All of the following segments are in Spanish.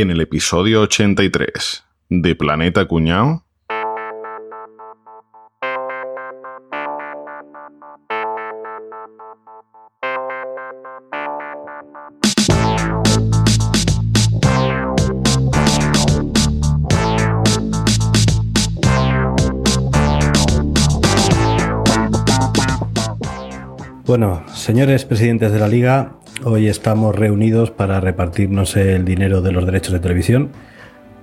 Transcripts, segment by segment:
en el episodio 83 de Planeta Cuñao. Bueno, señores presidentes de la liga, hoy estamos reunidos para repartirnos el dinero de los derechos de televisión.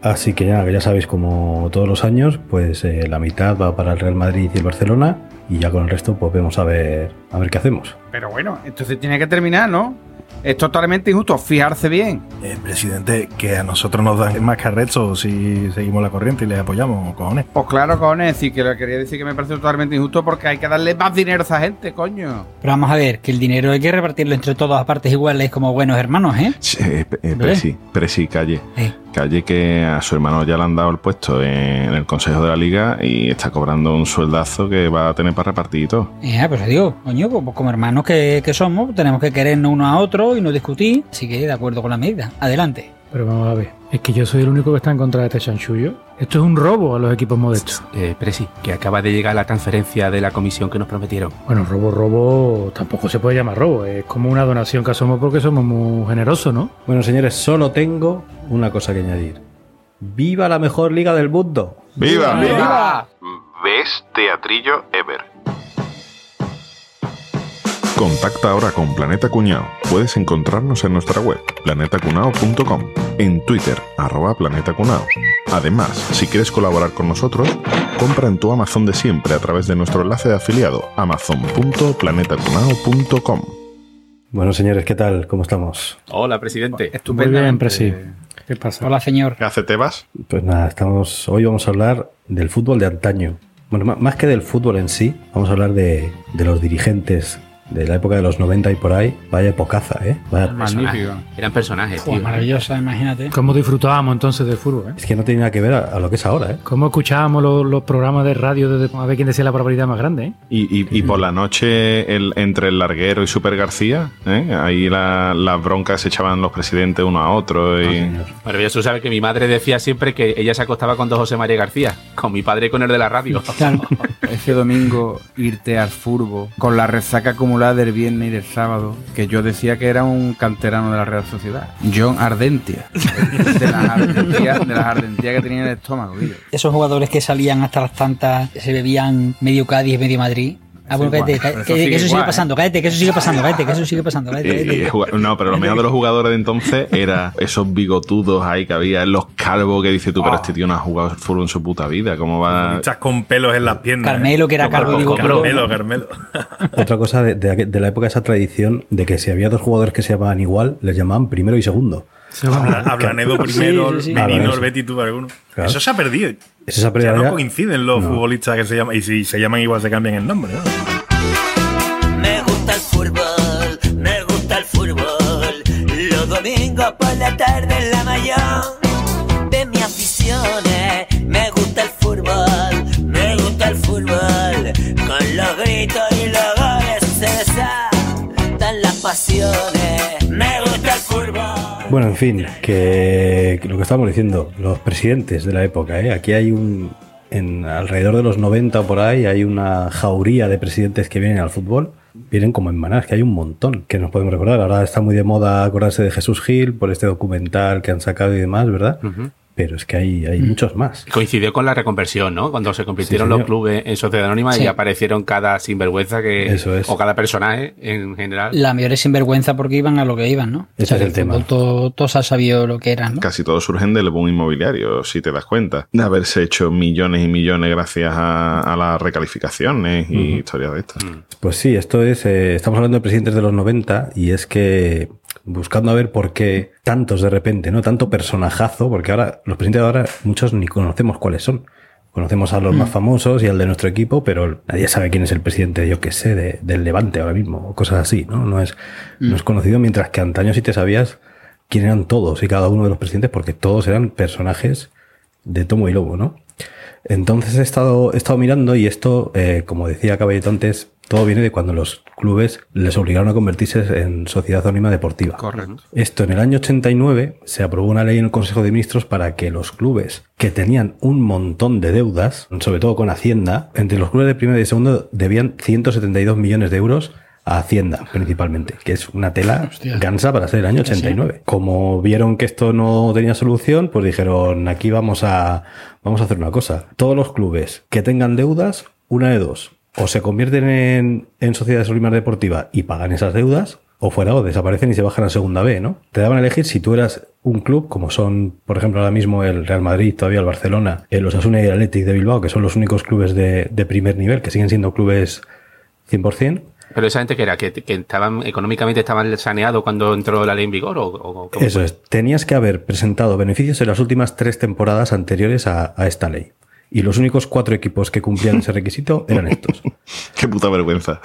Así que ya, sabéis, como todos los años, pues eh, la mitad va para el Real Madrid y el Barcelona y ya con el resto pues vamos a ver a ver qué hacemos. Pero bueno, entonces tiene que terminar, ¿no? Es totalmente injusto, fijarse bien. Eh, presidente, que a nosotros nos dan más carrezo si seguimos la corriente y les apoyamos, cojones. Pues claro, cojones, sí que lo quería decir que me parece totalmente injusto porque hay que darle más dinero a esa gente, coño. Pero vamos a ver, que el dinero hay que repartirlo entre todas a partes iguales como buenos hermanos, ¿eh? Sí, eh, eh, Presi, Presi, calle. Eh. Calle que a su hermano ya le han dado el puesto en el Consejo de la Liga y está cobrando un sueldazo que va a tener para repartir y todo. Eh, pues digo, coño, pues, pues como hermanos que, que somos, tenemos que querernos unos a otros y no discutir. Así que de acuerdo con la medida. Adelante. Pero vamos a ver, es que yo soy el único que está en contra de este chanchullo. Esto es un robo a los equipos modestos. Eh, Presi, que acaba de llegar la transferencia de la comisión que nos prometieron. Bueno, robo, robo, tampoco se puede llamar robo. Es como una donación que hacemos porque somos muy generosos, ¿no? Bueno, señores, solo tengo una cosa que añadir. ¡Viva la mejor liga del mundo! ¡Viva! ¡Viva! Ves Teatrillo Ever. Contacta ahora con Planeta Cuñao. Puedes encontrarnos en nuestra web, planetacunao.com, en Twitter, arroba Planeta Cunao. Además, si quieres colaborar con nosotros, compra en tu Amazon de siempre a través de nuestro enlace de afiliado, amazon.planetacunao.com. Bueno, señores, ¿qué tal? ¿Cómo estamos? Hola, presidente. Muy bien, Presi. ¿Qué pasa? Hola, señor. ¿Qué hace Tebas? Pues nada, estamos. Hoy vamos a hablar del fútbol de antaño. Bueno, más que del fútbol en sí, vamos a hablar de, de los dirigentes de la época de los 90 y por ahí. Vaya pocaza, ¿eh? Vaya- Magnífico. Eran personajes, tío. maravillosa, imagínate. ¿Cómo disfrutábamos entonces del fútbol? eh? Es que no tiene nada que ver a, a lo que es ahora, ¿eh? ¿Cómo escuchábamos los, los programas de radio desde a ver quién decía la probabilidad más grande? ¿eh? Y, y- y por la noche, el- entre el larguero y Super García, ¿eh? ahí la- las broncas se echaban los presidentes uno a otro. Y... Maravilloso, sabes que mi madre decía siempre que ella se acostaba con dos José María García, con mi padre y con el de la radio. Claro. Ese domingo irte al furbo con la resaca acumulada del viernes y del sábado, que yo decía que era un canterano de la Real Sociedad. John Ardentia. De las ardentías, de las ardentías que tenía en el estómago, tío. Esos jugadores que salían hasta las tantas, se bebían medio Cádiz, medio Madrid. Ah, bueno, cállate, cállate, Eso que, sigue que eso sigue igual, ¿eh? pasando, cállate, que eso sigue pasando, cállate, que eso sigue pasando, cállate, Y- y no, pero lo mejor de los jugadores de entonces era esos bigotudos ahí que había, los calvos que dices tú, pero este tío no ha jugado fútbol en su puta vida. ¿Cómo va? Echas con pelos en las piernas. Carmelo, que era Como- calvo bigotudo. Carmelo, Carmelo. Otra cosa de, de de la época, esa tradición de que si había dos jugadores que se llamaban igual, les llamaban primero y segundo. Habla- Ablanedo primero, Sí, sí, sí. Merino. Betty, tú alguno. Claro. Eso se ha perdido. Eso se ha Ya perdido no ya. coinciden los No. futbolistas que se llaman. Y si se llaman igual, se cambian el nombre. ¿no? Me gusta el fútbol, me gusta el fútbol. Los domingos por la tarde en la mayor de mis aficiones. Me gusta el fútbol, me gusta el fútbol. Con los gritos y los goles se desatan las pasiones. Bueno, en fin, que, lo que estábamos diciendo, los presidentes de la época, ¿eh? aquí hay un, en alrededor de los 90 o por ahí, hay una jauría de presidentes que vienen al fútbol, vienen como en manás, que hay un montón que nos podemos recordar. Ahora está muy de moda acordarse de Jesús Gil por este documental que han sacado y demás, ¿verdad? Pero es que hay, hay muchos más. Coincidió con la reconversión, ¿no? Cuando se convirtieron Sí, los clubes en sociedad anónima Sí. y aparecieron cada sinvergüenza que. Eso es. O cada personaje en general. La mayor es sinvergüenza porque iban a lo que iban, ¿no? Ese es el tema. fútbol Todo, todos han sabido lo que eran, ¿no? Casi todos surgen del boom inmobiliario, si te das cuenta. De haberse hecho millones y millones gracias a, a las recalificaciones y historias de estas. Pues sí, esto es, eh, estamos hablando de presidentes de los 90 y es que buscando a ver por qué tantos de repente, ¿no? Tanto personajazo, porque ahora los presidentes de ahora muchos ni conocemos cuáles son. Conocemos a los más famosos y al de nuestro equipo, pero nadie sabe quién es el presidente, yo qué sé, de- del Levante ahora mismo, o cosas así, ¿no? No es, no es conocido, mientras que antaño sí te sabías quién eran todos y cada uno de los presidentes, porque todos eran personajes de tomo y lobo, ¿no? Entonces he estado, he estado mirando y esto, eh, como decía Caballito antes, Todo viene de cuando los clubes les obligaron a convertirse en sociedad anónima deportiva. Correcto. Esto en el año 89 se aprobó una ley en el Consejo de Ministros para que los clubes que tenían un montón de deudas, sobre todo con Hacienda, entre los clubes de primera y segunda debían 172 millones de euros a Hacienda principalmente, que es una tela Hostia. gansa para ser el año 89. Como vieron que esto no tenía solución, pues dijeron, aquí vamos a, vamos a hacer una cosa. Todos los clubes que tengan deudas, una de dos, o se convierten en, en sociedades anónimas deportivas y pagan esas deudas, o fuera, o desaparecen y se bajan a segunda B, ¿no? Te daban a elegir si tú eras un club, como son, por ejemplo, ahora mismo el Real Madrid, todavía el Barcelona, el Osasuna y el Athletic de Bilbao, que son los únicos clubes de, de primer nivel, que siguen siendo clubes 100%, Pero esa gente que era, que, que estaban económicamente estaban saneados cuando entró la ley en vigor o, o- ¿cómo Eso fue? es. Tenías que haber presentado beneficios en las últimas tres temporadas anteriores a, a esta ley. Y los únicos cuatro equipos que cumplían ese requisito eran estos. Qué puta vergüenza.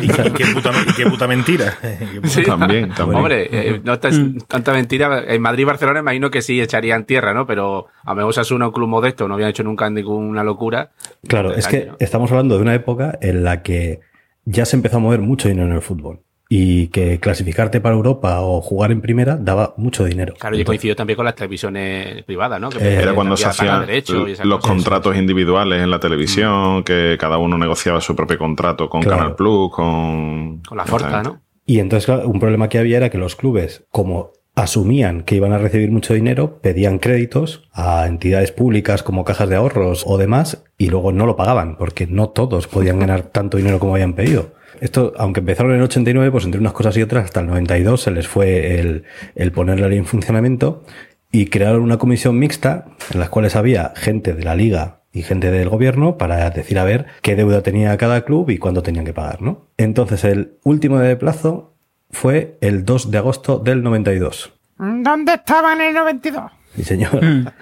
y, qué- puta, y qué puta mentira. Qué puta- Sí. También, también. Hombre, eh, no está- tanta mentira. En Madrid y Barcelona imagino que sí echarían tierra, ¿no? Pero a mejor Osasuna, un club modesto, no habían hecho nunca ninguna locura. Claro, es que ¿no? estamos hablando de una época en la que ya se empezó a mover mucho dinero en el fútbol. Y que clasificarte para Europa o jugar en primera daba mucho dinero. Claro, y coincidió también con las televisiones privadas, ¿no? Que Eh, Era cuando se hacían los contratos individuales en la televisión, que cada uno negociaba su propio contrato con Claro. Canal Plus, con... Con la Forca, ¿no? Y entonces, claro, un problema que había era que los clubes, como asumían que iban a recibir mucho dinero, pedían créditos a entidades públicas como cajas de ahorros o demás, y luego no lo pagaban, porque no todos podían ganar tanto dinero como habían pedido. Esto, aunque empezaron en el 89, pues entre unas cosas y otras, hasta el 92 se les fue el, el en funcionamiento y crearon una comisión mixta en las cuales había gente de la liga y gente del gobierno para decir a ver qué deuda tenía cada club y cuándo tenían que pagar, ¿no? Entonces el último de plazo fue el 2 de agosto del 92. ¿Dónde estaba en el 92? Sí, señor.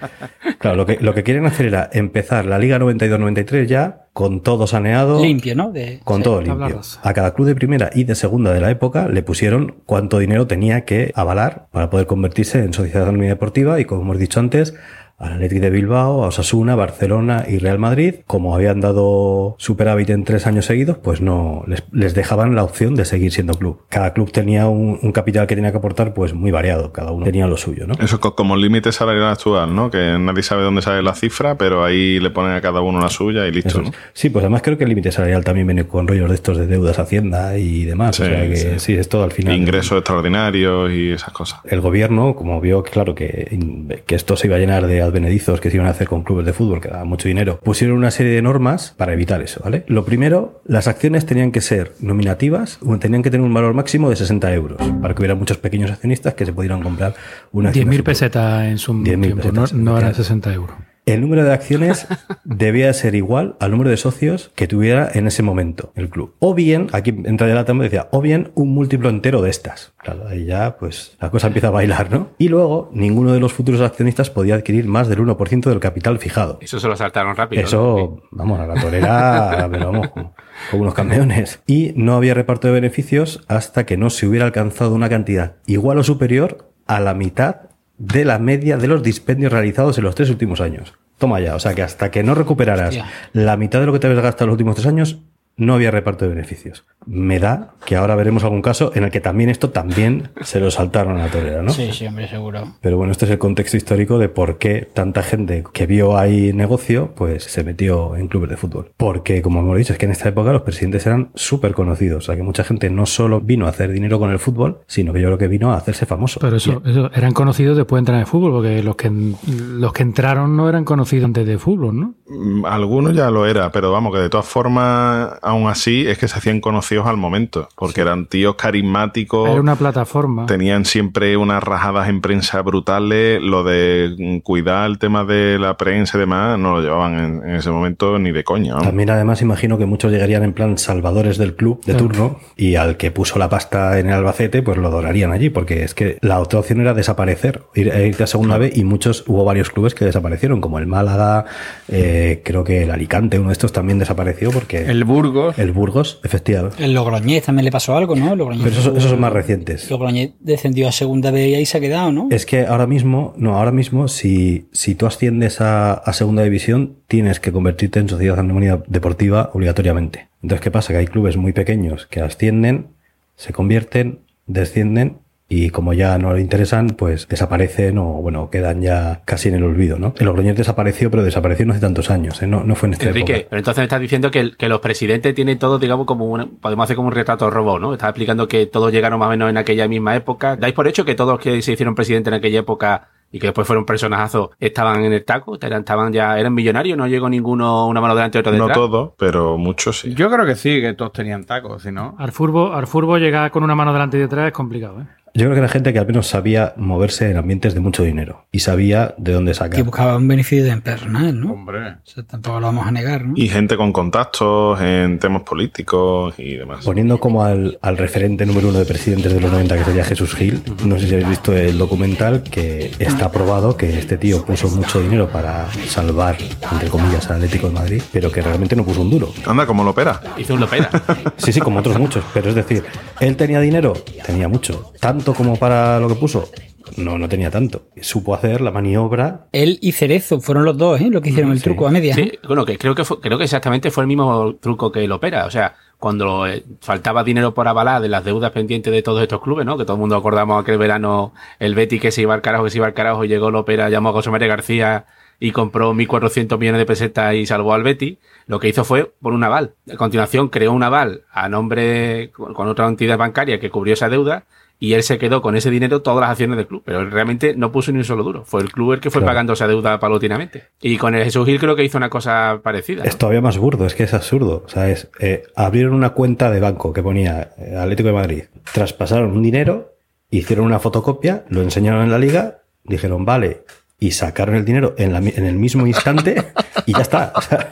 Claro, lo que, lo que quieren hacer era empezar la Liga 92-93 ya con todo saneado. Limpio, ¿no? De, Con sí, todo limpio. A cada club de primera y de segunda de la época le pusieron cuánto dinero tenía que avalar para poder convertirse en sociedad deportiva y como hemos dicho antes, al Athletic de Bilbao, a Osasuna, Barcelona y Real Madrid, como habían dado superávit en tres años seguidos, pues no les, les dejaban la opción de seguir siendo club. Cada club tenía un, un capital que tenía que aportar, pues muy variado, cada uno tenía lo suyo, ¿no? Eso co- como límite salarial actual, ¿no? Que nadie sabe dónde sale la cifra, pero ahí le ponen a cada uno la suya y listo, ¿no? Sí, pues además creo que el límite salarial también viene con rollos de estos de deudas Hacienda y demás. o Sí, sea que sí. sí. es todo al final. Ingresos extraordinarios y esas cosas. El gobierno, como vio que, claro, que, que esto se iba a llenar de advenedizos que se iban a hacer con clubes de fútbol que daban mucho dinero, pusieron una serie de normas para evitar eso, ¿vale? Lo primero, las acciones tenían que ser nominativas, o tenían que tener un valor máximo de 60 euros, para que hubiera muchos pequeños accionistas que se pudieran comprar una acción. de 10.000 fútbol. pesetas en su 10.000 tiempo, no, pesetas, no eran efectivamente. 60 euros. El número de acciones debía ser igual al número de socios que tuviera en ese momento el club. O bien, aquí entra ya la tamba y decía, o bien un múltiplo entero de estas. Claro, ahí ya pues la cosa empieza a bailar, ¿no? Y luego, ninguno de los futuros accionistas podía adquirir más del 1% del capital fijado. Eso se lo saltaron rápido. ¿no? Eso, vamos, a la torera, pero vamos, como, como unos campeones. Y no había reparto de beneficios hasta que no se hubiera alcanzado una cantidad igual o superior a la mitad de la media de los dispendios realizados en los tres últimos años. Toma ya, o sea que hasta que no recuperaras Hostia. la mitad de lo que te habías gastado en los últimos tres años, no había reparto de beneficios. Me da que ahora veremos algún caso en el que también esto también se lo saltaron a la torera, ¿no? Sí, sí, hombre, seguro. Pero bueno, este es el contexto histórico de por qué tanta gente que vio ahí negocio, pues se metió en clubes de fútbol. Porque, como hemos dicho, es que en esta época los presidentes eran súper conocidos. O sea, que mucha gente no solo vino a hacer dinero con el fútbol, sino que yo creo que vino a hacerse famoso. Pero eso, eso eran conocidos después de entrar en el fútbol, porque los que, los que entraron no eran conocidos antes de fútbol, ¿no? Mm, Algunos ya lo era, pero vamos, que de todas formas, aún así, es que se hacían conocidos al momento, porque eran tíos carismáticos. Era una plataforma. Tenían siempre unas rajadas en prensa brutales. Lo de cuidar el tema de la prensa y demás no lo llevaban en, en ese momento ni de coña. También además imagino que muchos llegarían en plan salvadores del club de Claro. turno y al que puso la pasta en el Albacete pues lo donarían allí porque es que la otra opción era desaparecer, ir, e irte a segunda B y muchos, hubo varios clubes que desaparecieron como el Málaga, eh, creo que el Alicante, uno de estos también desapareció porque... El Burgos Burgos. El Burgos, efectivamente. El Logroñés también le pasó algo, ¿no? El Logroñés Pero esos, son más recientes. Logroñés descendió a segunda B y ahí se ha quedado, ¿no? Es que ahora mismo, no, ahora mismo, si, si tú asciendes a, a segunda división, tienes que convertirte en sociedad anónima deportiva obligatoriamente. Entonces, ¿qué pasa? Que hay clubes muy pequeños que ascienden, se convierten, descienden y como ya no le interesan, pues desaparecen o, bueno, quedan ya casi en el olvido, ¿no? El Logroñés desapareció, pero desapareció no hace tantos años, ¿eh? No, no fue en esta Enrique, época. pero entonces me estás diciendo que, el- que los presidentes tienen todo, digamos, como un, podemos hacer como un retrato robot, ¿no? Estás explicando que todos llegaron más o menos en aquella misma época. ¿Dais por hecho que todos los que se hicieron presidentes en aquella época y que después fueron personajazos estaban en el taco? Eran, estaban ya, eran millonarios, no llegó ninguno una mano delante y otra No detrás. todo, pero muchos sí. Yo creo que sí, que todos tenían tacos, si no. Al furbo, al furbo llegar con una mano delante y detrás es complicado, ¿eh? Yo creo que era gente que al menos sabía moverse en ambientes de mucho dinero y sabía de dónde sacar. Que buscaba un beneficio de personal, ¿no? Hombre. O sea, tampoco lo vamos a negar, ¿no? Y gente con contactos en temas políticos y demás. Poniendo como al, al referente número uno de presidentes de los 90, que sería Jesús Gil, no sé si habéis visto el documental, que está probado que este tío puso mucho dinero para salvar, entre comillas, al Atlético de Madrid, pero que realmente no puso un duro. Anda, como lo opera. Hizo un lopera. Sí, sí, como otros muchos, pero es decir, él tenía dinero, tenía mucho, tanto como para lo que puso. No, no tenía tanto. Supo hacer la maniobra. Él y Cerezo fueron los dos, ¿eh? Lo que hicieron el Sí. truco a medias. Sí, ¿eh? bueno, que creo que fue- creo que exactamente fue el mismo truco que el opera. O sea, cuando eh, faltaba dinero por avalar de las deudas pendientes de todos estos clubes, ¿no? Que todo el mundo acordamos aquel verano el Betty que se iba al carajo, que se iba al carajo, y llegó el opera, llamó a José María García y compró 1.400 millones de pesetas y salvó al Betty. Lo que hizo fue por un aval. A continuación creó un aval a nombre con otra entidad bancaria que cubrió esa deuda. Y él se quedó con ese dinero todas las acciones del club, pero él realmente no puso ni un solo duro. Fue el club el que fue Claro. pagando esa deuda paulatinamente. Y con el Jesús Gil creo que hizo una cosa parecida. ¿no? Es todavía más burdo, es que es absurdo. O sea, es, eh, abrieron una cuenta de banco que ponía eh, Atlético de Madrid, traspasaron un dinero, hicieron una fotocopia, lo enseñaron en la liga, dijeron, vale, y sacaron el dinero en, la en el mismo instante y ya está. O sea,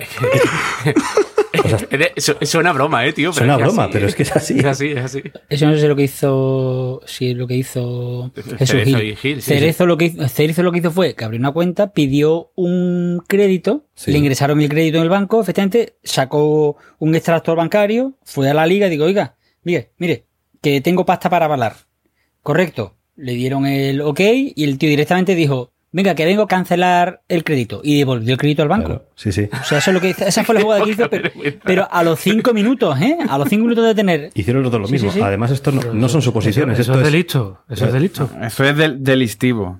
sea, Es Suena broma, eh, tío. pero Suena es que broma, así, pero es que es así. Es así, es así. Eso no sé lo que hizo. Si lo que hizo Jesús Cerezo Gil. y Gil, sí, Cerezo, Lo que hizo, Cerezo lo que hizo fue que abrió una cuenta, pidió un crédito, Sí. le ingresaron el crédito en el banco, efectivamente, sacó un extractor bancario, fue a la liga y digo, oiga, mire, mire, que tengo pasta para avalar. Correcto. Le dieron el ok y el tío directamente dijo, venga, que vengo a cancelar el crédito. Y devolvió el crédito al banco. claro, sí, sí. O sea, eso es lo que hizo- esa fue la jugada que hizo, pero, pero a los cinco minutos, ¿eh? A los cinco minutos de tener Hicieron los dos lo Sí, mismo. sí, sí. Además, esto no, no son suposiciones. Eso, esto es es delito. Eso es delito. Eso es del, delictivo.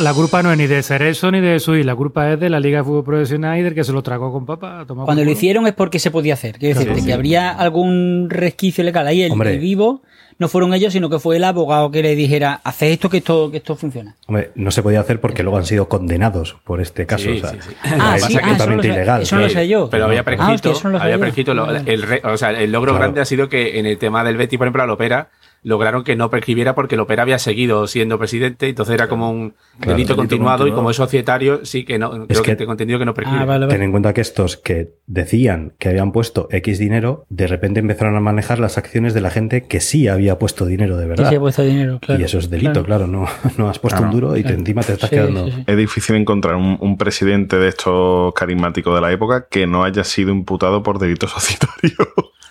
La culpa no es ni de Cerezo ni de Sui. La culpa es de la Liga de Fútbol Profesional y del que se lo tragó con papa. Cuando lo hicieron es porque se podía hacer. Quiero decirte que habría algún resquicio legal ahí. El, Hombre. el vivo no fueron ellos, sino que fue el abogado que le dijera, haz esto que esto, que esto funciona. Hombre, no se podía hacer porque luego han sido condenados por este caso. Sí, o sea, sí, sí. Ah, es sí, ah, eso no totalmente lo sé- ilegal. eso no lo Sí. sé yo. Pero había Ah, prescrito, había prescrito lo- el, re- o sea, el logro Claro. grande ha sido que en el tema del Betty, por ejemplo, al Opera, lograron que no prescribiera porque el Opera había seguido siendo presidente, entonces era como un Claro. delito Delito continuado y como es societario, sí que no, creo que, que- tengo entendido que no prescribe. Ah, vale, Ten en cuenta que estos que decían que habían puesto X dinero, de repente empezaron a manejar las acciones de la gente que sí había puesto dinero de Sí, verdad. sí, he puesto dinero, claro. y eso es delito, claro. no, no has puesto Claro. un duro y te, encima te estás Sí, quedando. sí, sí. Es difícil encontrar un, un presidente de estos carismáticos de la época que no haya sido imputado por delito societario.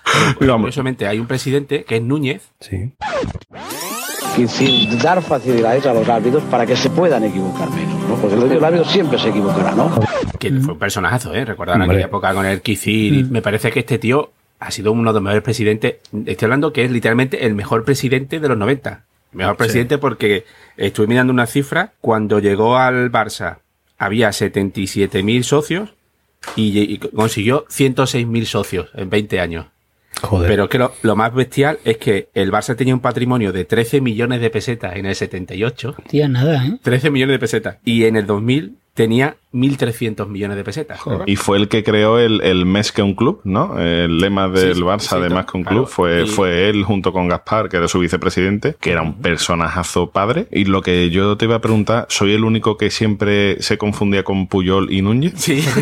Vamos, Curiosamente, hay un presidente que es Núñez, Sí. y sin dar facilidades a los árbitros para que se puedan equivocar menos, ¿no? Porque el árbitro siempre se equivocará, ¿no? que fue un personajazo, ¿eh? Recordaron Hombre. aquella época con el Kicir. y Me parece que este tío ha sido uno de los mejores presidentes. Estoy hablando que es literalmente el mejor presidente de los 90. Mejor presidente porque estuve mirando una cifra. Cuando llegó al Barça había 77.000 socios y, y consiguió 106.000 socios en 20 años. Joder. Pero que lo, lo más bestial es que el Barça tenía un patrimonio de 13 millones de pesetas en el 78. Tía, nada, ¿eh? 13 millones de pesetas. Y en el 2000 tenía 1.300 millones de pesetas. y fue el que creó el, el Més que un club, ¿no? El lema del Sí, Barça sí, de Más que un claro. club fue, Y- fue él junto con Gaspar, que era su vicepresidente, que era un personajazo padre. Y lo que yo te iba a preguntar, ¿soy el único que siempre se confundía con Puyol y Núñez? Sí.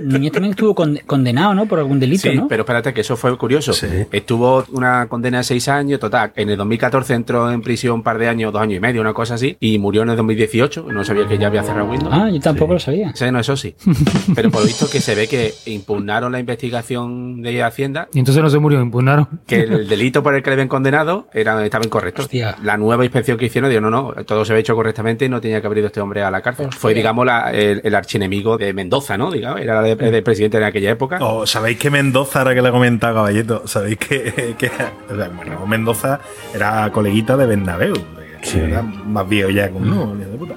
Núñez también estuvo con- condenado, ¿no? Por algún delito, Sí, ¿no? pero espérate que eso fue curioso. Sí. Estuvo una condena de seis años, total. En el 2014 entró en prisión un par de años, dos años y medio, una cosa así, y murió en el 2018. No sabía que que ya había cerrado Windows. Ah, yo tampoco lo sabía. Sí, no, eso sí. Pero por lo visto que se ve que impugnaron la investigación de Hacienda, Y entonces no se murió, impugnaron. que el delito por el que le habían condenado era, estaba incorrecto. Hostia. La nueva inspección que hicieron dijo, no, no, todo se había hecho correctamente y no tenía que haber ido este hombre a la cárcel. Fue, digamos, la- el, el archienemigo de Mendoza, ¿no? Digamos, era el, el presidente en aquella época. Oh, ¿Sabéis que Mendoza, ahora que le he comentado Caballito, sabéis que, que o sea, bueno, Ramón Mendoza era coleguita de Bernabéu? que Sí. Era más viejo ya que un no, de puta.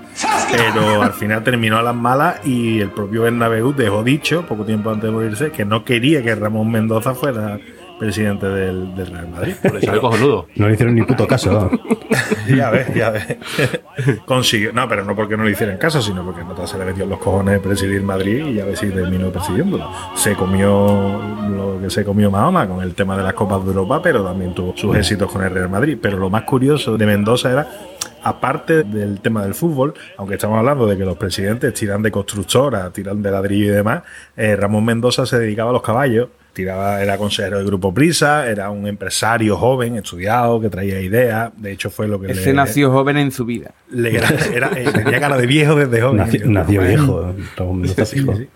Pero al final terminó a las malas y el propio Bernabéu dejó dicho, poco tiempo antes de morirse, que no quería que Ramón Mendoza fuera presidente del, del Real Madrid. Por eso es cojonudo. No le hicieron ni puto caso. ya ves, ya ves. Consiguió. No, pero no porque no le hicieran caso, sino porque no se le metió en los cojones presidir Madrid y ya ves si terminó presidiéndolo. Se comió lo que se comió Mahoma con el tema de las Copas de Europa, pero también tuvo sus éxitos con el Real Madrid. Pero lo más curioso de Mendoza era. Aparte del tema del fútbol, aunque estamos hablando de que los presidentes tiran de constructora, tiran de ladrillo y demás, eh, Ramón Mendoza se dedicaba a los caballos, tiraba, era consejero del grupo Prisa, era un empresario joven, estudiado, que traía ideas. De hecho, fue lo que Ese le, nació joven en su vida. le- era, era- eh, tenía cara de viejo desde joven. Nació, nació viejo. Ramón Mendoza Sí, fijo. sí.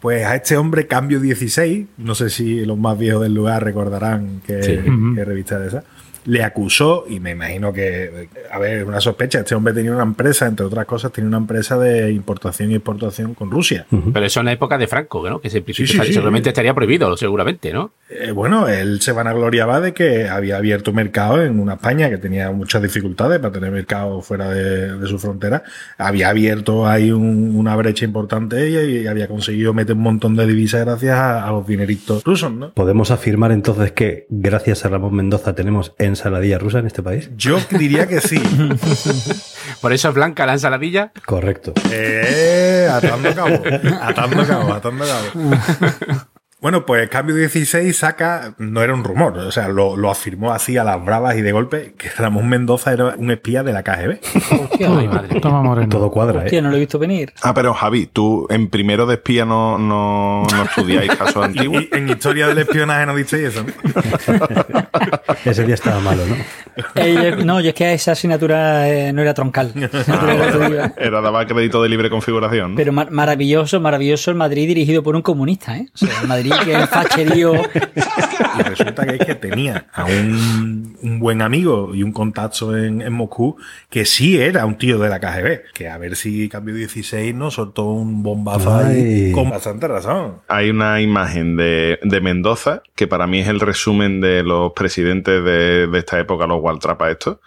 Pues a este hombre, Cambio 16, no sé si los más viejos del lugar recordarán que, Sí. que revista era esa, le acusó, y me imagino que, a ver, una sospecha, este hombre tenía una empresa, entre otras cosas, tenía una empresa de importación y exportación con Rusia. Pero eso en la época de Franco, ¿no? Que se, Sí, sí, sí. seguramente estaría prohibido, seguramente, ¿no? Eh, bueno, él se vanagloriaba de que había abierto mercado en una España que tenía muchas dificultades para tener mercado fuera de, de su frontera. Había abierto ahí un- una brecha importante y, y había conseguido meter un montón de divisas gracias a, a los dineritos rusos, ¿no? ¿Podemos afirmar entonces que gracias a Ramón Mendoza tenemos ensaladilla rusa en este país? Yo diría que sí. Por eso es blanca la ensaladilla. Correcto. Eh, atando cabo, atando cabo, atando cabo. Bueno, pues Cambio 16 saca, no era un rumor, o sea, lo, lo afirmó así a las bravas y de golpe, que Ramón Mendoza era un espía de la KGB. Hostia, Ay, madre. Toma. Todo cuadra, hostia, ¿eh? no lo he visto venir. Ah, pero Javi, tú en primero de espía no, no, no estudiáis casos antiguos. y en historia del espionaje no dice eso, ¿no? Ese día estaba malo, ¿no? Eh, yo- no, yo es que esa asignatura eh, no era troncal. Electiva. Era daba crédito de libre configuración. ¿no? Pero mar- maravilloso, maravilloso el Madrid dirigido por un comunista, ¿eh? O sea, el Madrid que es facherío. Y resulta que es que tenía a un, un buen amigo y un contacto en, en Moscú que sí era un tío de la KGB. Que a ver si Cambio 16 nos soltó un bombazo ahí con bastante razón. Hay una imagen de, de Mendoza, que para mí es el resumen de los presidentes de, de esta época, los Waltrapa estos,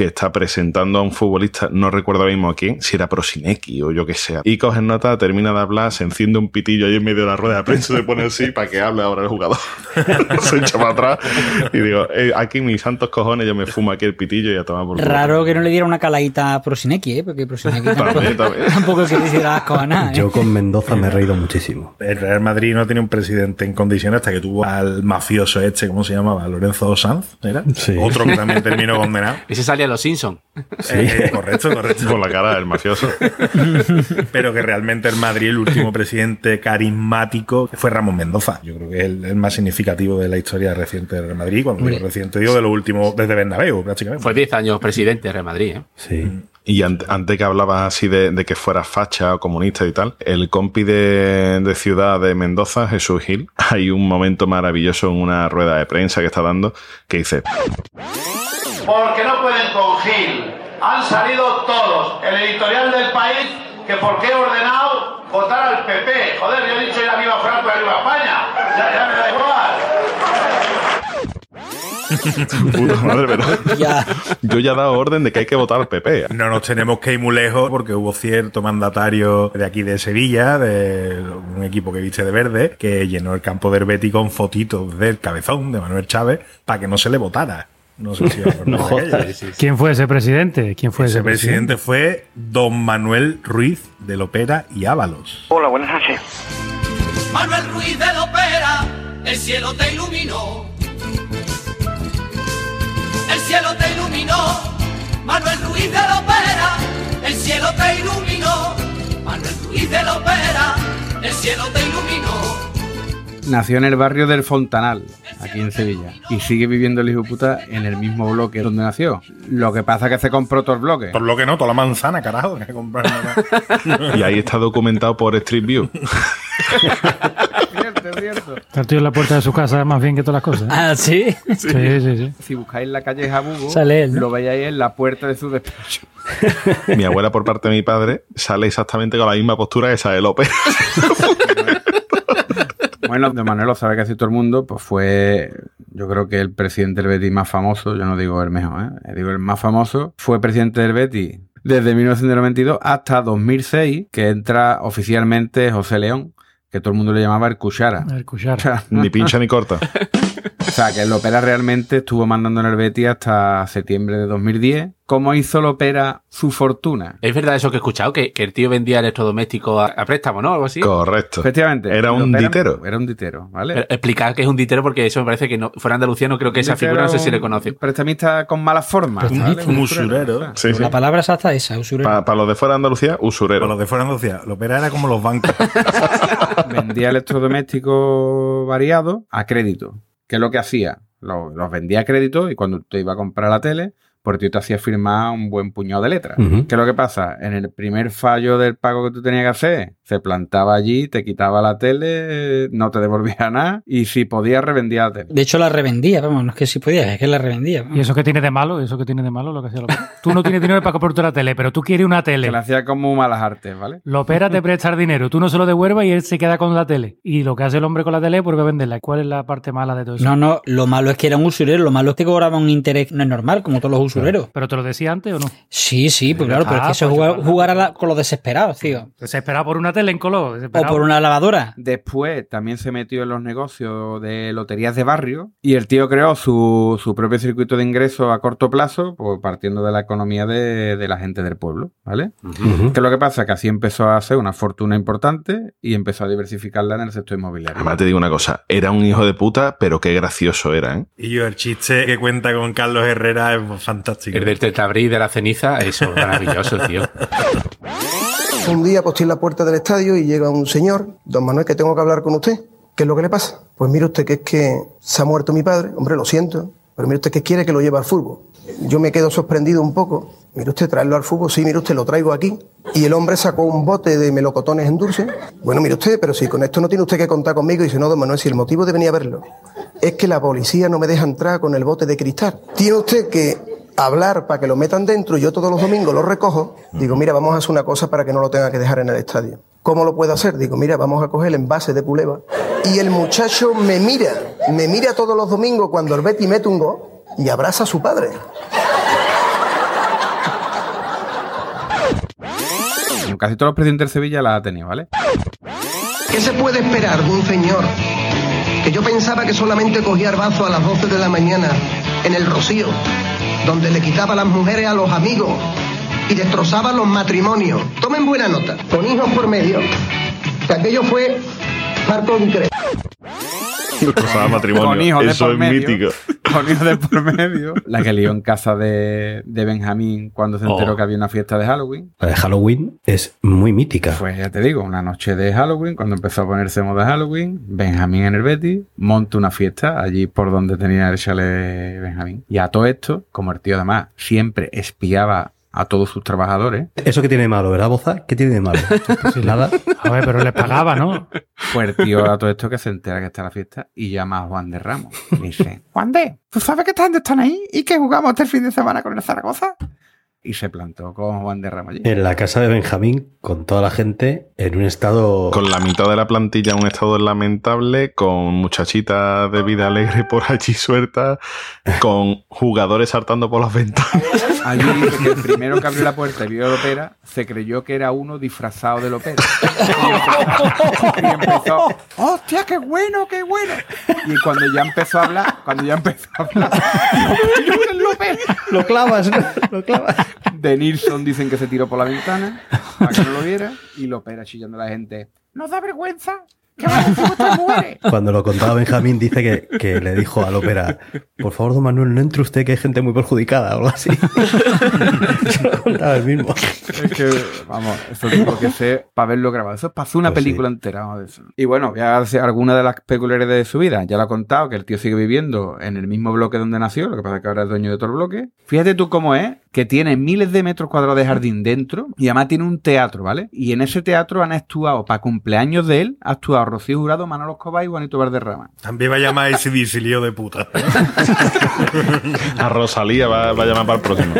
que está presentando a un futbolista, no recuerdo ahora mismo a quién, si era Prosinecki o yo que sea. Y coge nota, termina de hablar, se enciende un pitillo ahí en medio de la rueda de prensa, se pone así para que hable ahora el jugador. se echa para atrás y digo, eh, aquí mis santos cojones, yo me fumo aquí el pitillo y a tomar por culo. Raro que no le diera una caladita a Prosinecki, ¿eh? Porque Prosinecki tampoco, tampoco es que le hiciera asco a nada, ¿eh? Yo con Mendoza me he reído muchísimo. El Real Madrid no tenía un presidente en condiciones hasta que tuvo al mafioso este, ¿cómo se llamaba? Lorenzo Sanz, ¿era? Sí. Otro que también terminó condenado. Ese salía los Simpsons. Eh, correcto, correcto. Por la cara del mafioso. Pero que realmente el Madrid, el último presidente carismático, fue Ramón Mendoza. Yo creo que es el, el más significativo de la historia reciente del Real Madrid. Cuando digo reciente, digo de lo último, desde Bernabéu, prácticamente. Fue 10 años presidente de Real Madrid, ¿eh? Sí. Y ante- antes que hablabas así de, de que fuera facha o comunista y tal, el compi de, de ciudad de Mendoza, Jesús Gil, hay un momento maravilloso en una rueda de prensa que está dando que dice, Porque no pueden con Gil. Han salido todos. El editorial del país, que por qué he ordenado votar al PP. Joder, yo he dicho ya viva Franco y viva España. Ya, ya me da igual. puta madre, pero Ya. yo ya he dado orden de que hay que votar al PP. No nos tenemos que ir muy lejos porque hubo cierto mandatario de aquí de Sevilla, de un equipo que viste de verde, que llenó el campo del Betis con fotitos del cabezón de Manuel Chávez para que no se le votara. No sé si No de aquello. jodas. ¿Quién fue ese presidente? ¿Quién fue ese, Ese presidente fue don Manuel Ruiz del Opera y Ábalos. Hola, buenas noches. Manuel Ruiz de la Opera, el cielo te iluminó. El cielo te iluminó. Manuel Ruiz de la Opera, el cielo te iluminó. Manuel Ruiz de la Opera, el cielo te iluminó. Nació en el barrio del Fontanal. aquí en Sevilla. Y sigue viviendo el hijo de puta en el mismo bloque donde nació. Lo que pasa es que se compró todo el bloque. Por lo que no, toda la manzana, carajo. que comprar nada. Y ahí está documentado por Street View. cierto, cierto. Está el tío en la puerta de su casa más bien que todas las cosas. Ah, sí. Sí, sí, sí. Si buscáis la calle Jabugo, Sale él, ¿no? lo veis ahí en la puerta de su despacho. Mi abuela, por parte de mi padre, sale exactamente con la misma postura que esa de López. Bueno, de Manuel lo sabe casi todo el mundo, pues fue, yo creo que el presidente del Betis más famoso, yo no digo el mejor, ¿eh? digo el más famoso, fue presidente del Betis desde 1992 hasta 2006, que entra oficialmente José León, que todo el mundo le llamaba el Cuchara. El cuchara. O sea, Ni pincha ni corta. o sea, que Lopera realmente estuvo mandando en el Betis hasta septiembre de 2010. ¿Cómo hizo Lopera su fortuna? Es verdad eso que he escuchado, que, que el tío vendía electrodomésticos a, a préstamo, ¿no? Algo así. Correcto. Efectivamente. Era un Lopera- ditero. Era un ditero, ¿vale? Pero explicar qué es un ditero porque eso me parece que no, fuera Andalucía no creo que esa figura no sé si le conoce. Prestamista con mala forma. Un- ¿vale? un usurero. Sí, sí. La palabra exacta es esa, usurero. Para los de fuera de Andalucía, Para usurero. los de fuera de Andalucía, lo opera era como los bancos. vendía electrodomésticos variados a crédito. ¿Qué es lo que hacía? Lo- Los, vendía a crédito y cuando te iba a comprar la tele, por ti te hacía firmar un buen puñado de letras. Ujú. ¿Qué es lo que pasa? En el primer fallo del pago que tú tenías que hacer, se plantaba allí, te quitaba la tele, no te devolvía nada y si podía revendía la tele. De hecho, la revendía, vamos, no es que si podía, es que la revendía. vamos. ¿Y eso que tiene de malo? ¿Eso que tiene de malo lo que hacía Lopera? Tú no tienes dinero para comprarte la tele, pero tú quieres una tele. la hacía como malas artes, ¿vale? Lopera te presta el dinero, tú no se lo devuelvas y él se queda con la tele. Y lo que hace el hombre con la tele es porque venderla. ¿Cuál es la parte mala de todo eso? No, no, lo malo es que era un usurero, lo malo es que cobraba un interés no es normal, como todos los usureros. ¿Pero te lo decía antes o no? Sí, sí, pues claro, pero es que eso es pues jugar a la- con los desesperados, tío. Desesperado por una tele en color. O por una lavadora. Después también se metió en los negocios de loterías de barrio y el tío creó su, su propio circuito de ingresos a corto plazo, pues partiendo de la economía de, de la gente del pueblo, ¿vale? Ujú. ¿Qué es lo que pasa? Que así empezó a hacer una fortuna importante y empezó a diversificarla en el sector inmobiliario. Además te digo una cosa, era un hijo de puta, pero qué gracioso era, ¿eh? Y yo, el chiste que cuenta con Carlos Herrera es fantástico. El del tetabrí de la ceniza, eso es maravilloso, tío. Un día posté en la puerta del estadio y llega un señor, don Manuel, que tengo que hablar con usted. ¿Qué es lo que le pasa? Pues mire usted que es que se ha muerto mi padre, hombre, lo siento, pero mire usted que quiere que lo lleve al fútbol. Yo me quedo sorprendido un poco. Mire usted, traerlo al fútbol, sí, mire usted, lo traigo aquí. Y el hombre sacó un bote de melocotones en dulce. Bueno, mire usted, pero si con esto no tiene usted que contar conmigo, y dice, no, don Manuel, si el motivo de venir a verlo es que la policía no me deja entrar con el bote de cristal. Tiene usted que hablar para que lo metan dentro y yo todos los domingos lo recojo. Digo, mira, vamos a hacer una cosa para que no lo tenga que dejar en el estadio. ¿Cómo lo puedo hacer? Digo, mira, vamos a coger el envase de puleva. Y el muchacho me mira, me mira todos los domingos cuando el Betty mete un gol y abraza a su padre. Casi todos los presidentes de Sevilla la ha tenido, ¿vale? ¿Qué se puede esperar de un señor que yo pensaba que solamente cogía arbazo a las 12 de la mañana en el Rocío, donde le quitaba las mujeres a los amigos y destrozaba los matrimonios? Tomen buena nota, con hijos por medio, que aquello fue marco increíble. Matrimonio. Con hijos de Eso por es medio. mítico. Con hijos de por medio. La que lió en casa de, de Benjamín cuando se enteró Oh. que había una fiesta de Halloween. La de Halloween es muy mítica. Pues ya te digo, una noche de Halloween, cuando empezó a ponerse moda Halloween, Benjamín en el Betty monta una fiesta allí por donde tenía el chalet Benjamín. Y a todo esto, como el tío además siempre espiaba a todos sus trabajadores, Eso que tiene de malo, ¿verdad, Boza? ¿Qué tiene de malo? Nada. A ver, pero le pagaba, ¿no? pues el tío a todo esto que se entera que está la fiesta y llama a Juan de Ramos. Y dice, Juan de, ¿tú sabes que esta gente están ahí y que jugamos este fin de semana con el Zaragoza? Y se plantó con Juan de Ramos allí. En la casa de Benjamín, con toda la gente en un estado. Con la mitad de la plantilla en un estado lamentable, con muchachitas de vida alegre por allí sueltas, con jugadores saltando por las ventanas. Allí dice que el primero que abrió la puerta y vio el ópera se creyó que era uno disfrazado del ópera. Y empezó, ¡hostia, qué bueno, qué bueno! Y cuando ya empezó a hablar, cuando ya empezó a hablar. Lo clavas, lo clavas. De Nilsson dicen que se tiró por la ventana para que no lo viera y lo opera chillando a la gente. ¿Nos da vergüenza? Cuando lo contaba Benjamín, dice que, que le dijo al ópera, por favor, don Manuel, no entre usted que hay gente muy perjudicada o algo así. Se lo contaba el mismo. Es que, vamos, eso tengo que ser para verlo grabado. Eso es para hacer una Pues sí. película entera. vamos, de eso. Y bueno, voy a hacer alguna de las peculiaridades de su vida. Ya lo he contado, que el tío sigue viviendo en el mismo bloque donde nació, lo que pasa es que ahora es dueño de el bloque. Fíjate tú cómo es, que tiene miles de metros cuadrados de jardín dentro y además tiene un teatro, ¿vale? Y en ese teatro han actuado, para cumpleaños de él, ha actuado Rocío Jurado, Manolo Escobar y Juanito Valderrama. También va a llamar a ese lío de puta. A Rosalía va, va a llamar para el próximo.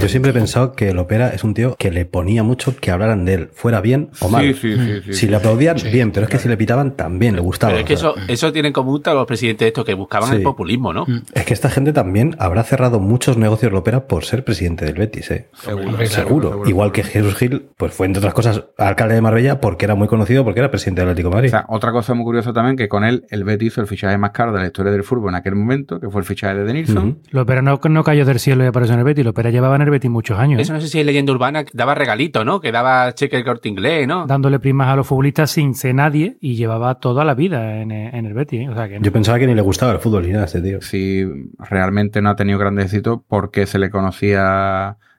Yo siempre he pensado que el ópera es un tío que le ponía mucho que hablaran de él, fuera bien o mal. Sí, sí, sí, sí, si sí. le aplaudían, bien, pero es que si le pitaban, también le gustaba. Pero es que eso, eso tiene en común todos los presidentes estos que buscaban Sí. el populismo, ¿no? Es que esta gente también habrá cerrado muchos negocios de ópera por ser presidente del Betis, ¿eh? Seguro, Seguro. Igual que Jesús Gil, pues fue entre otras cosas alcalde de Marbella porque era muy conocido porque era presidente del Atlético de O Madrid. sea, otra cosa muy curiosa también, que con él el Betis hizo el fichaje más caro de la historia del fútbol en aquel momento, que fue el fichaje de Denilson. Lo Opera no, no cayó del cielo y apareció en el Betis. Lo Opera llevaba en el Betis muchos años. ¿eh? Eso no sé si es leyenda urbana, que daba regalito, ¿no? Que daba cheque el corte inglés, ¿no? Dándole primas a los futbolistas sin ser nadie y llevaba toda la vida en, en el Betis. ¿eh? O sea que no. Yo pensaba que ni le gustaba el fútbol ni nada a este tío. Si realmente no ha tenido grandes éxitos, ¿por qué se le conocía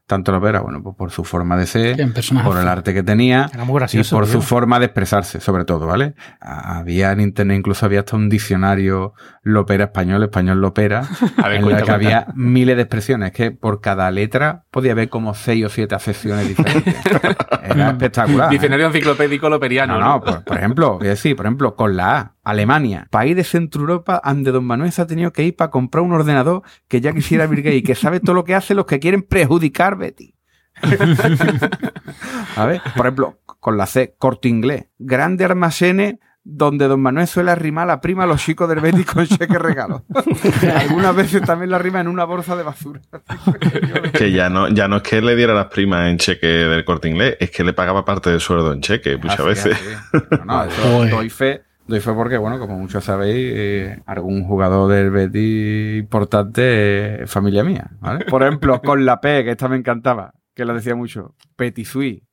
tanto la ópera? Bueno, pues por su forma de ser, por el arte que tenía y por tío. su forma de expresarse, sobre todo, ¿vale? Había en internet, incluso había hasta un diccionario lopera español, español lopera, A ver, en cuenta, la que cuenta. había miles de expresiones, que por cada letra podía haber como seis o siete acepciones diferentes. Era espectacular. ¿eh? Diccionario enciclopédico loperiano. No, no, por, por ejemplo, voy a decir, por ejemplo, con la A, Alemania, país de Centro Europa, donde Don Manuel se ha tenido que ir para comprar un ordenador que ya quisiera Bill Gates y que sabe todo lo que hace los que quieren perjudicar Betty. A ver, por ejemplo, con la C, corte inglés, grande almacenes donde Don Manuel suele arrimar la prima a los chicos del Betis con cheque regalo. Algunas veces también la arrima en una bolsa de basura. Que ya no, ya no es que le diera las primas en cheque del corte inglés, es que le pagaba parte del sueldo en cheque muchas Así, veces. así. No, no, eso doy fe. Doy fe porque, bueno, como muchos sabéis, eh, algún jugador del Betis importante es familia mía, ¿vale? Por ejemplo, con la P, que esta me encantaba, que lo decía mucho, Petisui.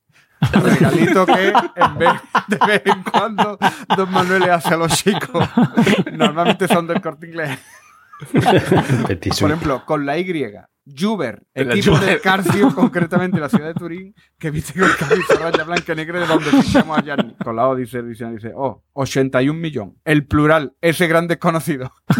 Regalito que en vez de vez en cuando Don Manuel le hace a los chicos. Normalmente son del corte inglés. Por ejemplo, con la Y. Juber, equipo Juber. de Carcio, concretamente la ciudad de Turín, que viste con camisa raya blanca y negra de donde fichamos a Gianni. Con la O dice, dice, dice, oh, 81 millón. El plural, ese gran desconocido.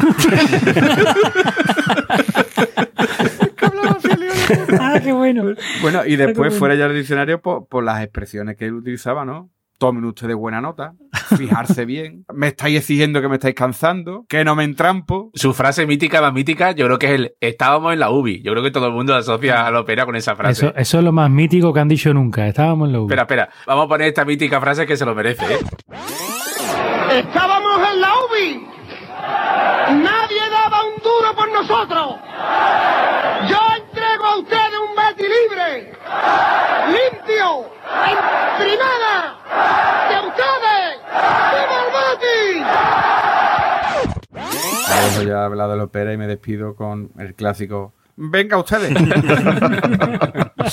Ah, qué bueno. Bueno, y después bueno. fuera ya del diccionario por, por las expresiones que él utilizaba, ¿no? Tomen ustedes buena nota, fijarse bien, me estáis exigiendo que me estáis cansando, que no me entrampo. Su frase mítica más mítica, yo creo que es el estábamos en la UBI. Yo creo que todo el mundo asocia a la ópera con esa frase. Eso, eso es lo más mítico que han dicho nunca. Estábamos en la U. Espera, espera. Vamos a poner esta mítica frase que se lo merece, ¿eh? Estábamos en la UBI. Nadie daba un duro por nosotros. Yo entrego a ustedes un Betty libre, limpio, en primera de ustedes. ¡Viva el Betis! Ya dejo ya hablado de la ópera y me despido con el clásico. Venga ustedes.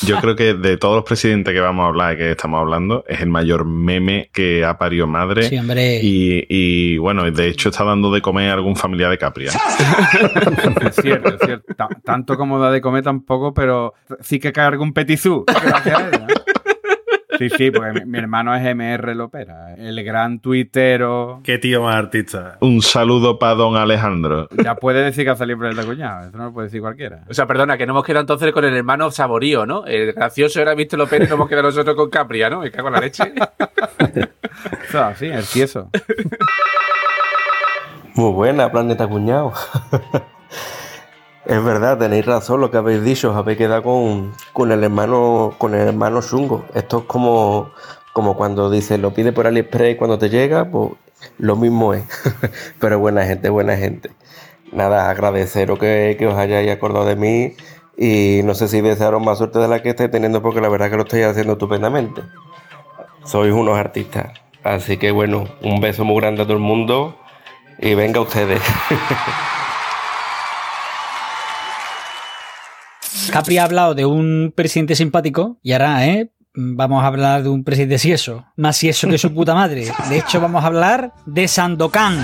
Yo creo que de todos los presidentes que vamos a hablar y que estamos hablando, es el mayor meme que ha parido madre. Sí, hombre. Y, y, bueno, de hecho está dando de comer a algún familiar de Capria. Es cierto, es cierto. Ta- tanto como da de comer tampoco, pero sí que cae algún petizú. Gracias a él, ¿no? Sí, sí, porque mi, mi hermano es MR Lopera, el gran tuitero. Qué tío más artista. Un saludo para don Alejandro. Ya puede decir que hace libre el de cuñado, eso no lo puede decir cualquiera. O sea, perdona, que no hemos quedado entonces con el hermano Saborío, ¿no? El gracioso era Víctor López y nos hemos quedado nosotros con Capria, ¿no? Me cago en la leche. Eso, sí, el tieso. Muy buena, Planeta Cuñado. Es verdad, tenéis razón lo que habéis dicho, os habéis quedado con, con el hermano, con el hermano Chungo. Esto es como, como cuando dice lo pide por AliExpress cuando te llega, pues lo mismo es. Pero buena gente, buena gente. Nada, agradeceros que, que os hayáis acordado de mí y no sé si desearos más suerte de la que estáis teniendo porque la verdad que lo estáis haciendo estupendamente. Sois unos artistas. Así que bueno, un beso muy grande a todo el mundo y venga ustedes. Capri ha hablado de un presidente simpático y ahora, ¿eh? vamos a hablar de un presidente si eso, más si eso que su puta madre. De hecho, vamos a hablar de Sandokan.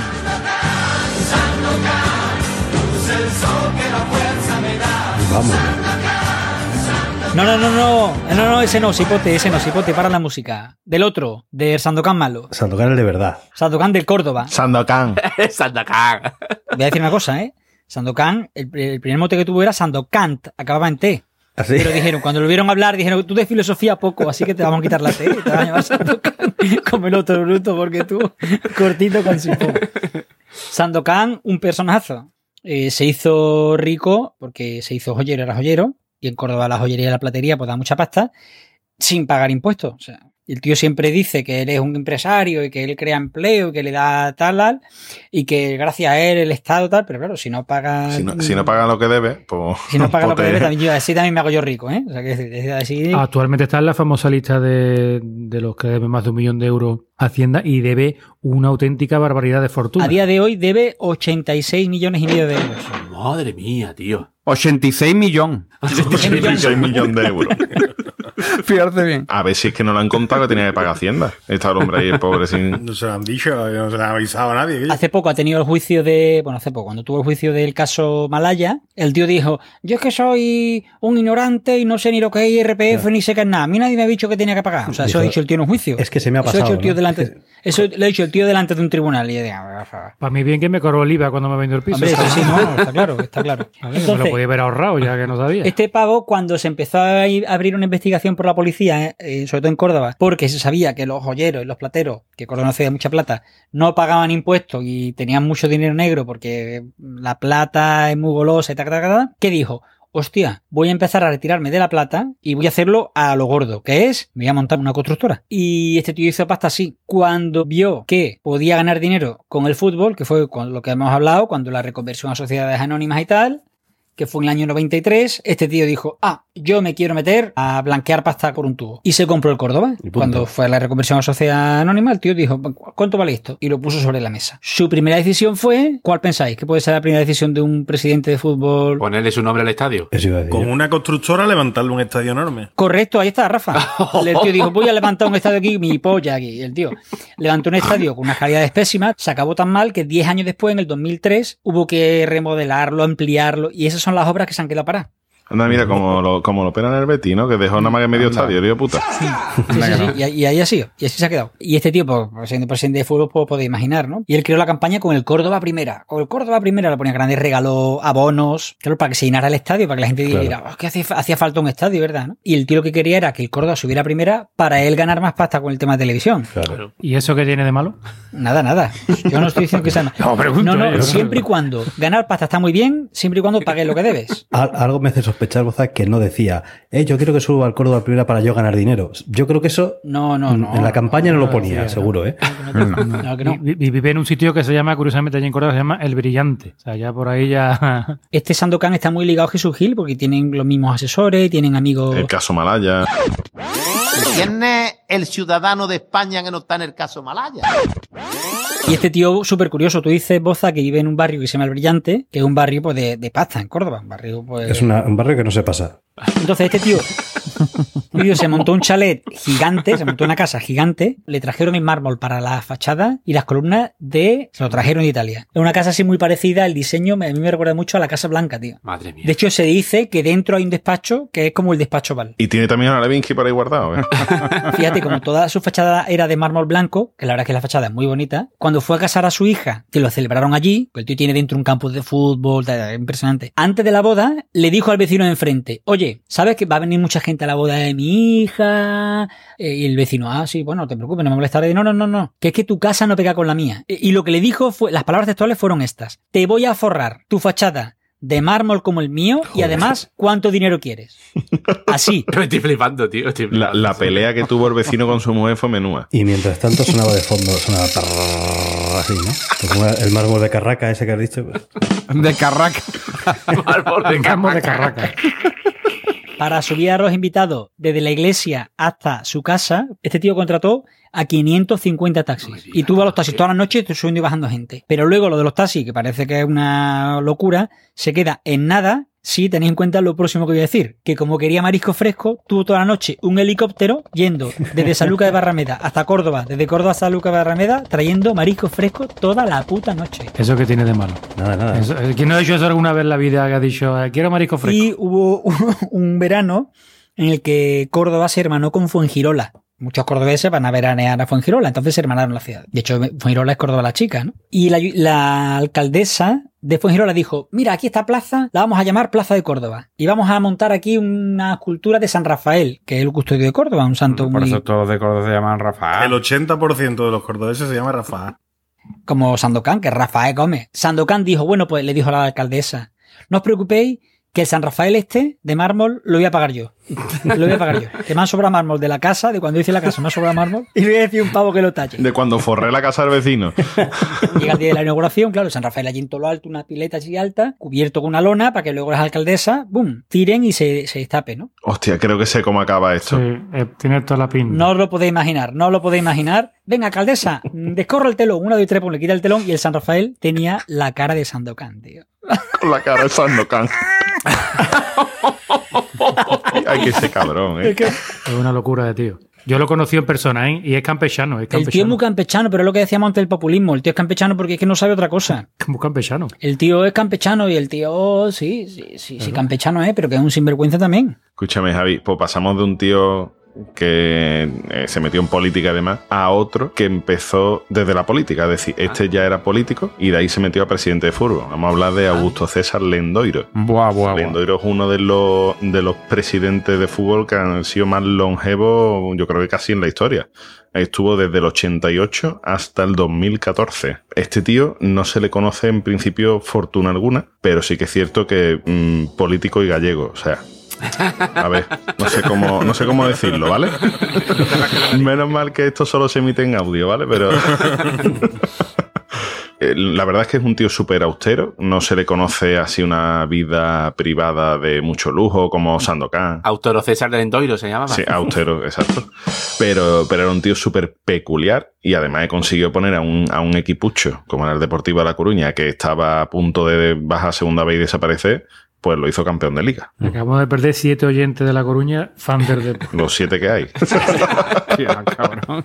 Vamos. No, no, no, no, no, no, ese no, Sipote, ese no, Sipote, para la música. Del otro, de Sandokan malo. Sandokan es de verdad. Sandokan del Córdoba. Sandokan. Sandokan. Voy a decir una cosa, ¿eh? Sandokan, el, el primer mote que tuvo era Sandokant, acababa en T. ¿Así? Pero dijeron, cuando lo vieron hablar, dijeron, tú de filosofía poco, así que te vamos a quitar la T, te vas a llamar Sandokan, como el otro bruto, porque tú, cortito con sifón. Sandokan, un personajazo. Eh, se hizo rico, porque se hizo joyero, era joyero, y en Córdoba la joyería y la platería pues da mucha pasta, sin pagar impuestos. O sea, el tío siempre dice que él es un empresario y que él crea empleo y que le da tal, tal, y que gracias a él el Estado tal, pero claro, si no paga... Si no, si no paga lo que debe, pues. Si no paga lo que pues te- debe, también, yo, así también me hago yo rico, ¿eh? O sea, que es- es así... Actualmente está en la famosa lista de, de los que deben más de un millón de euros Hacienda y debe una auténtica barbaridad de fortuna. A día de hoy debe 86 millones y medio de euros. Madre mía, tío. 86 millones. 86 millones de euros. Fíjate bien. A ver si es que no lo han contado que tenía que pagar Hacienda. Está el hombre ahí, el pobre, sin. No se lo han dicho, no se lo han avisado a nadie. Hace poco ha tenido el juicio de. Bueno, hace poco, cuando tuvo el juicio del caso Malaya, el tío dijo: Yo es que soy un ignorante y no sé ni lo que es IRPF ni sé qué es nada. A mí nadie me ha dicho que tenía que pagar. O sea, eso ha dicho el tío en un juicio. Es que se me ha Eso ha pasado. dicho el tío ¿no? delante. Eso lo ha dicho el tío delante de un tribunal. Y yo digo, "Ah, por favor". Para mí bien que me cobró el IVA cuando me vendió el piso. Hombre, eso sí, no, está claro, está claro. Me lo Entonces, podía haber ahorrado ya que no sabía. Este pavo, cuando se empezó a abrir una investigación por la policía, eh, sobre todo en Córdoba, porque se sabía que los joyeros y los plateros, que Córdoba hacía mucha plata, no pagaban impuestos y tenían mucho dinero negro porque la plata es muy golosa y tal, tal, tal, ¿qué dijo? Hostia, voy a empezar a retirarme de la plata y voy a hacerlo a lo gordo, que es, me voy a montar una constructora. Y este tío hizo pasta así. Cuando vio que podía ganar dinero con el fútbol, que fue con lo que hemos hablado, cuando la reconversión a sociedades anónimas y tal, que fue en el año 93, este tío dijo, ah, yo me quiero meter a blanquear pasta por un tubo. Y se compró el Córdoba. Cuando fue a la reconversión a sociedad anónima, el tío dijo, ¿cuánto vale esto? Y lo puso sobre la mesa. Su primera decisión fue, ¿cuál pensáis? que puede ser la primera decisión de un presidente de fútbol? Ponerle su nombre al estadio. Con una constructora levantarle un estadio enorme. Correcto, ahí está, Rafa. El tío dijo, voy a levantar un estadio aquí, mi polla aquí. El tío levantó un estadio con unas calidades pésimas, se acabó tan mal que 10 años después, en el 2003, hubo que remodelarlo, ampliarlo, y esas son las obras que se han quedado paradas. Anda, mira, como lo, como lo operan el Betty, ¿no? Que dejó nada más que medio estadio, tío puta. Sí, sí, sí, y, y ahí ha sido, y así se ha quedado. Y este tío, pues, siendo presidente de fútbol, pues podéis imaginar, ¿no? Y él creó la campaña con el Córdoba Primera. Con el Córdoba Primera le ponía grandes regalos, abonos, claro, para que se llenara el estadio, para que la gente Claro. dijera, "Oh, que hacía, hacía falta un estadio, ¿verdad? ¿no? Y el tío lo que quería era que el Córdoba subiera a Primera para él ganar más pasta con el tema de televisión. ¿Y eso qué tiene de malo? Nada, nada. Yo no estoy diciendo que sea malo. No, pregunto, no, no, eh. siempre y cuando ganar pasta está muy bien, siempre y cuando pagues lo que debes. Al- algo me hace sospechar, Boza, que no decía, eh, yo quiero que suba al Córdoba primera para yo ganar dinero. Yo creo que eso No, no, no. en la campaña no lo ponía, decía, seguro, ¿eh? Y vive en un sitio que se llama, curiosamente, allí en Córdoba, se llama El Brillante. O sea, ya por ahí ya... Este Sandokan está muy ligado a Jesús Gil porque tienen los mismos asesores, tienen amigos. El caso Malaya. ¿Quién es el ciudadano de España que no está en el caso Malaya? Y este tío, súper curioso, tú dices, Boza, que vive en un barrio que se llama El Brillante, que es un barrio pues, de, de pasta en Córdoba. Un barrio, pues... Es una- un barrio que no se pasa. Entonces este tío, tío se montó un chalet gigante, se montó una casa gigante, le trajeron el mármol para la fachada y las columnas de... Se lo trajeron de Italia. Es una casa así muy parecida, el diseño a mí me recuerda mucho a la Casa Blanca, tío. Madre mía. De hecho, se dice que dentro hay un despacho que es como el despacho Val. Y tiene también a Levinsky por ahí guardado, ¿eh? Fíjate, como toda su fachada era de mármol blanco, que la verdad es que la fachada es muy bonita, cuando fue a casar a su hija, que lo celebraron allí, que el tío tiene dentro un campo de fútbol, impresionante. Antes de la boda, le dijo al vecino de enfrente, oye, ¿sabes que va a venir mucha gente a la boda de mi hija? Eh, y el vecino, ah, sí, bueno, no te preocupes, no me molestaré. No, no, no, no, que es que tu casa no pega con la mía. Y y lo que le dijo fue, las palabras textuales fueron estas, te voy a forrar tu fachada de mármol como el mío y además, ¿cuánto dinero quieres? Así. Me estoy flipando, tío. estoy La, flipando. la pelea que tuvo el vecino con su mujer fue menúa. Y mientras tanto sonaba de fondo, sonaba así, ¿no? Como el mármol de Carraca ese que has dicho. pues. De Carraca. Mármol de Campo de Carraca. Para subir a los invitados desde la iglesia hasta su casa, este tío contrató a 550 taxis. Y tú vas a los taxis toda la noche subiendo y bajando gente. Pero luego lo de los taxis, que parece que es una locura, se queda en nada si tenéis en cuenta lo próximo que voy a decir. Que como quería marisco fresco, tuvo toda la noche un helicóptero yendo desde Saluca de Barrameda hasta Córdoba, desde Córdoba hasta Saluca de Barrameda, trayendo marisco fresco toda la puta noche. ¿Eso que tiene de malo? Nada, nada. Eso- eh, ¿Quién no ha dicho eso alguna vez en la vida que ha dicho, eh, quiero marisco fresco? Y hubo un, un verano en el que Córdoba se hermanó con Fuengirola. Muchos cordobeses van a veranear a Fuengirola, entonces se hermanaron la ciudad. De hecho, Fuengirola es Córdoba la chica, ¿no? Y la, la alcaldesa de Fuengirola dijo, mira, aquí esta plaza la vamos a llamar Plaza de Córdoba. Y vamos a montar aquí una escultura de San Rafael, que es el custodio de Córdoba, un santo Por muy... eso todos los de Córdoba se llaman Rafael. El 80% de los cordobeses se llama Rafa. como Sandokan, que Rafael Gómez. Sandokan dijo, bueno, pues le dijo a la alcaldesa, no os preocupéis que el San Rafael este de mármol lo voy a pagar yo. Lo voy a pagar yo. Que me han sobrado mármol de la casa, de cuando hice la casa, me ha sobrado mármol. Y le voy a decir un pavo que lo talle. De cuando forré la casa del vecino. Llega el día de la inauguración, claro, el San Rafael allí en todo lo alto, una pileta así alta, cubierto con una lona para que luego las alcaldesas, ¡boom!, tiren y se, se destape, ¿no? Hostia, creo que sé cómo acaba esto. Sí, eh, tiene toda la pinta. No os lo podéis imaginar, no os lo podéis imaginar. Venga, alcaldesa, descorra el telón, una, dos y tres, pues le quita el telón y el San Rafael tenía la cara de Sandokan, tío. Con la cara de Sandokan. Ay, que ese cabrón, ¿eh? Es una locura de tío. Yo lo conocí en persona, ¿eh? Y es campechano, es El tío es campechano. muy campechano, pero es lo que decíamos antes del populismo. El tío es campechano porque es que no sabe otra cosa. Muy campechano. El tío es campechano y el tío, sí, sí, sí, sí, campechano es, pero que es un sinvergüenza también. Escúchame, Javi, pues pasamos de un tío que eh, se metió en política además a otro que empezó desde la política, es decir, este ya era político y de ahí se metió a presidente de fútbol. Vamos a hablar de Augusto César Lendoiro. Buah, buah, buah. Lendoiro es uno de los, de los presidentes de fútbol que han sido más longevos, yo creo que casi en la historia. Estuvo desde el 88 hasta el 2014. Este tío no se le conoce en principio fortuna alguna, pero sí que es cierto que mm, político y gallego, o sea, a ver, no sé cómo, no sé cómo decirlo, ¿vale? Menos mal que esto solo se emite en audio, ¿vale? Pero. Eh, La verdad es que es un tío súper austero. No se le conoce así una vida privada de mucho lujo como Sandokan. Autoro César de Endoiro se llamaba. Sí, austero, exacto. Pero, pero era un tío súper peculiar y además consiguió poner a un, a un equipucho como era el Deportivo de La Coruña, que estaba a punto de bajar segunda vez y desaparecer, pues lo hizo campeón de liga. Acabamos de perder siete oyentes de La Coruña, fan del. Los siete que hay. Tía, cabrón.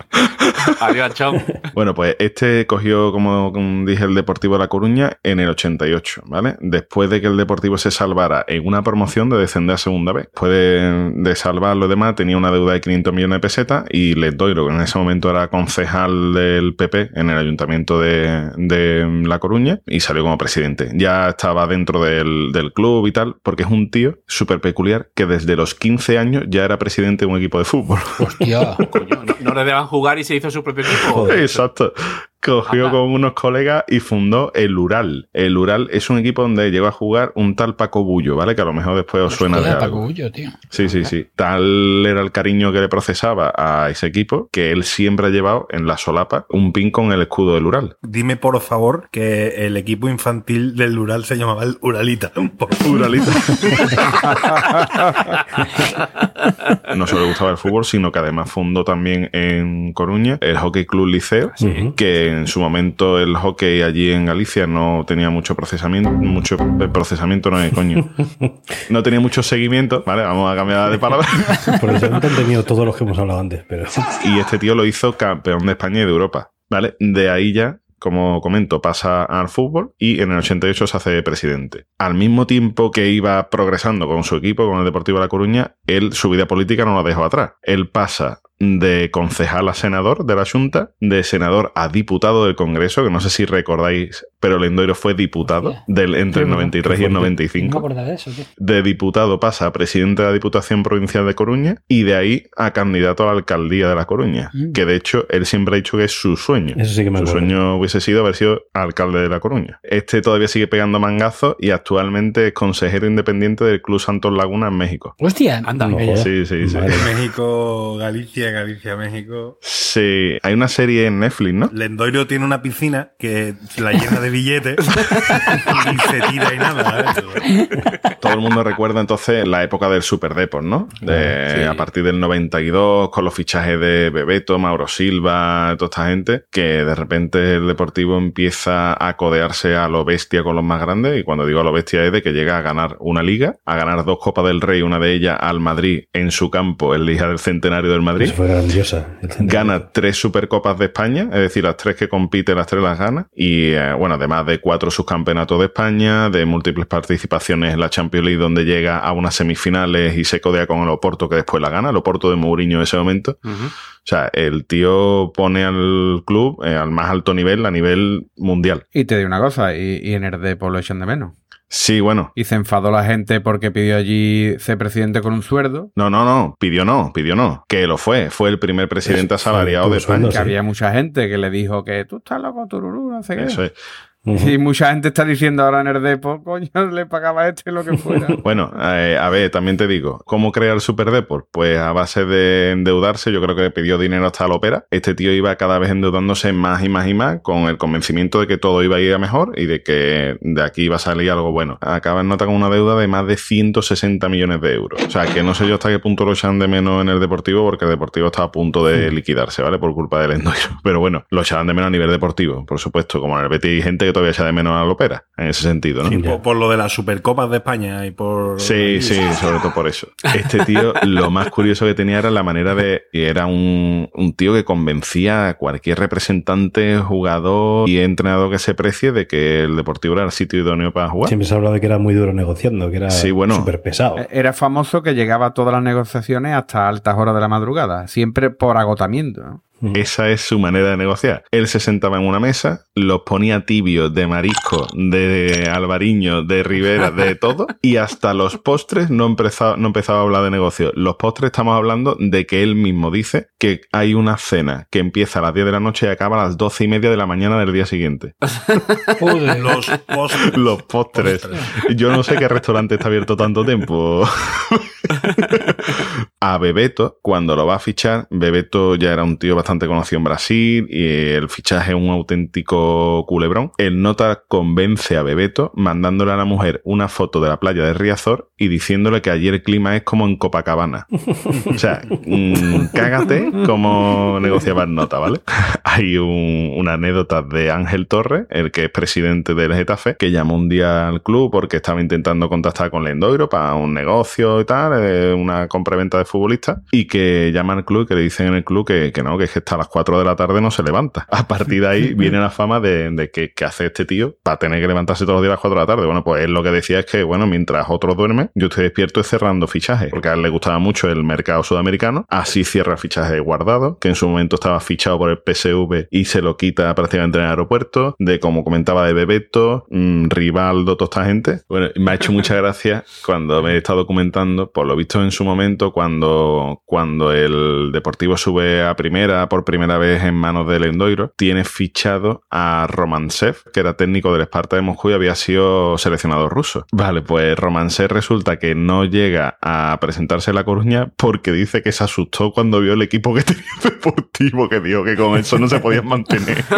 Adiós, chao. Bueno, pues este cogió, como dije, el Deportivo de La Coruña en el 88, ¿vale? Después de que el Deportivo se salvara en una promoción de descender a segunda vez. Después de, de salvar lo demás, tenía una deuda de 500 millones de pesetas y Lendoiro, que en ese momento era concejal del PP en el Ayuntamiento de, de La Coruña y salió como presidente. Ya estaba dentro del, del club y tal, porque es un tío súper peculiar que desde los 15 años ya era presidente de un equipo de fútbol. Hostia. Coño, no, no le dejaban jugar y se hizo su propio equipo. Exacto. Cogió con unos colegas y fundó el Ural. El Ural es un equipo donde llegó a jugar un tal Paco Bullo, ¿vale? Que a lo mejor después os suena de algo. Paco Bullo, tío. Sí, sí, sí. Tal era el cariño que le procesaba a ese equipo que él siempre ha llevado en la solapa un pin con el escudo del Ural. Dime por favor que el equipo infantil del Ural se llamaba el Uralita. Por Uralita. no solo le gustaba el fútbol, sino que además fundó también en Coruña el Hockey Club Liceo, que en su momento el hockey allí en Galicia no tenía mucho procesamiento, mucho procesamiento, no, eh, coño. No tenía mucho seguimiento, ¿vale? Vamos a cambiar de palabra. Por eso no te han tenido todos los que hemos hablado antes, pero. Y este tío lo hizo campeón de España y de Europa, ¿vale? De ahí ya, como comento, pasa al fútbol y en el 88 se hace presidente. Al mismo tiempo que iba progresando con su equipo, con el Deportivo de La Coruña, él su vida política no la dejó atrás. Él pasa de concejal a senador de la Junta, de senador a diputado del Congreso, que no sé si recordáis, pero Lendoiro fue diputado del, entre el 93 y el No me 95 acordaba de eso, tío. de diputado pasa a presidente de la Diputación Provincial de Coruña y de ahí a candidato a la alcaldía de La Coruña. Mm. Que de hecho él siempre ha dicho que es su sueño. Eso sí que me su sueño hubiese sido haber sido alcalde de La Coruña. Este todavía sigue pegando mangazos y actualmente es consejero independiente del Club Santos Laguna en México. Hostia. Anda. No. Sí, sí, sí. México, Galicia, Galicia, México. Sí, hay una serie en Netflix, ¿no? Lendoiro tiene una piscina que la llena de billetes y se tira y nada. Todo el mundo recuerda entonces la época del Super Deport, ¿no? De- A partir del 92, con los fichajes de Bebeto, Mauro Silva, toda esta gente, que de repente el Deportivo empieza a codearse a lo bestia con los más grandes. Y cuando digo a lo bestia es de que llega a ganar una liga, a ganar dos Copas del Rey, una de ellas al Madrid en su campo, el día del centenario del Madrid. Eso fue grandiosa. Gana tres Supercopas de España, es decir, las tres que compite, las tres las gana. Y eh, bueno, además de cuatro subcampeonatos de España, de múltiples participaciones en la Champions League, donde llega a unas semifinales y se codea con el Oporto, que después la gana, el Oporto de Mourinho en ese momento. O sea, el tío pone al club eh, al más alto nivel, a nivel mundial. Y te digo una cosa, y, y en el Depor lo echan de menos. Sí, bueno. Y se enfadó la gente porque pidió allí ser presidente con un sueldo. No, no, no, pidió no, pidió no. Que lo fue, fue el primer presidente asalariado de España. Que había mucha gente que le dijo que tú estás loco, tururú, no sé qué. Eso es. Y mucha gente está diciendo ahora en el Depor, coño, le pagaba a este lo que fuera. Bueno, eh, a ver, también te digo, ¿cómo crea el Super Deport? Pues a base de endeudarse, yo creo que le pidió dinero hasta la ópera. Este tío iba cada vez endeudándose más y más y más, con el convencimiento de que todo iba a ir a mejor y de que de aquí iba a salir algo bueno. Acaba en nota con una deuda de más de 160 millones de euros. O sea, que no sé yo hasta qué punto lo echan de menos en el Deportivo, porque el Deportivo está a punto de liquidarse, ¿vale? Por culpa del endoiro. Pero bueno, lo echaban de menos a nivel deportivo, por supuesto, como en el Betis hay gente que todavía echa de menos a la ópera, en ese sentido, ¿no? Sí, por, por lo de las Supercopas de España y por. Sí, sí, sobre todo por eso. Este tío, lo más curioso que tenía era la manera de. y Era un, un tío que convencía a cualquier representante, jugador y entrenador que se precie de que el Deportivo era el sitio idóneo para jugar. Siempre se ha hablado de que era muy duro negociando, que era Sí, bueno. súper pesado. Eh, Era famoso que llegaba a todas las negociaciones hasta altas horas de la madrugada, siempre por agotamiento. ¿no? Esa es su manera de negociar. Él se sentaba en una mesa, los ponía tibios de marisco, de albariño, de ribera, de todo, y hasta los postres no empezaba, no empezaba a hablar de negocio. Los postres estamos hablando de que él mismo dice que hay una cena que empieza a las 10 de la noche y acaba a las 12 y media de la mañana del día siguiente. Los postres. Los postres. Yo no sé qué restaurante está abierto tanto tiempo. a Bebeto, cuando lo va a fichar, Bebeto ya era un tío bastante conocido en Brasil y el fichaje es un auténtico culebrón. El nota convence a Bebeto mandándole a la mujer una foto de la playa de Riazor y diciéndole que allí el clima es como en Copacabana. O sea, mm, cágate como negociaba el nota, ¿vale? Hay un- una anécdota de Ángel Torres, el que es presidente del Getafe, que llamó un día al club porque estaba intentando contactar con Lendoiro para un negocio y tal, eh, una compra-venta de futbolistas, y que llama al club y que le dicen en el club que, que no, que es que hasta las 4 de la tarde no se levanta. A partir de ahí viene la fama de, de que, que hace este tío para tener que levantarse todos los días a las 4 de la tarde. Bueno, pues él lo que decía es que, bueno, mientras otros duermen, yo estoy despierto y cerrando fichajes, porque a él le gustaba mucho el mercado sudamericano. Así cierra fichaje de guardado, que en su momento estaba fichado por el PSV y se lo quita prácticamente en el aeropuerto. De como comentaba de Bebeto, mm, Rivaldo, toda esta gente. Bueno, me ha hecho mucha gracia cuando me he estado documentando, por lo visto en su momento, cuando, cuando el Deportivo sube a primera por primera vez en manos del Endoiro, tiene fichado a Romansev, que era técnico del Esparta de Moscú y había sido seleccionado ruso. Vale, pues Romansev resulta que no llega a presentarse en La Coruña porque dice que se asustó cuando vio el equipo que tenía Deportivo, que dijo que con eso no se podían mantener.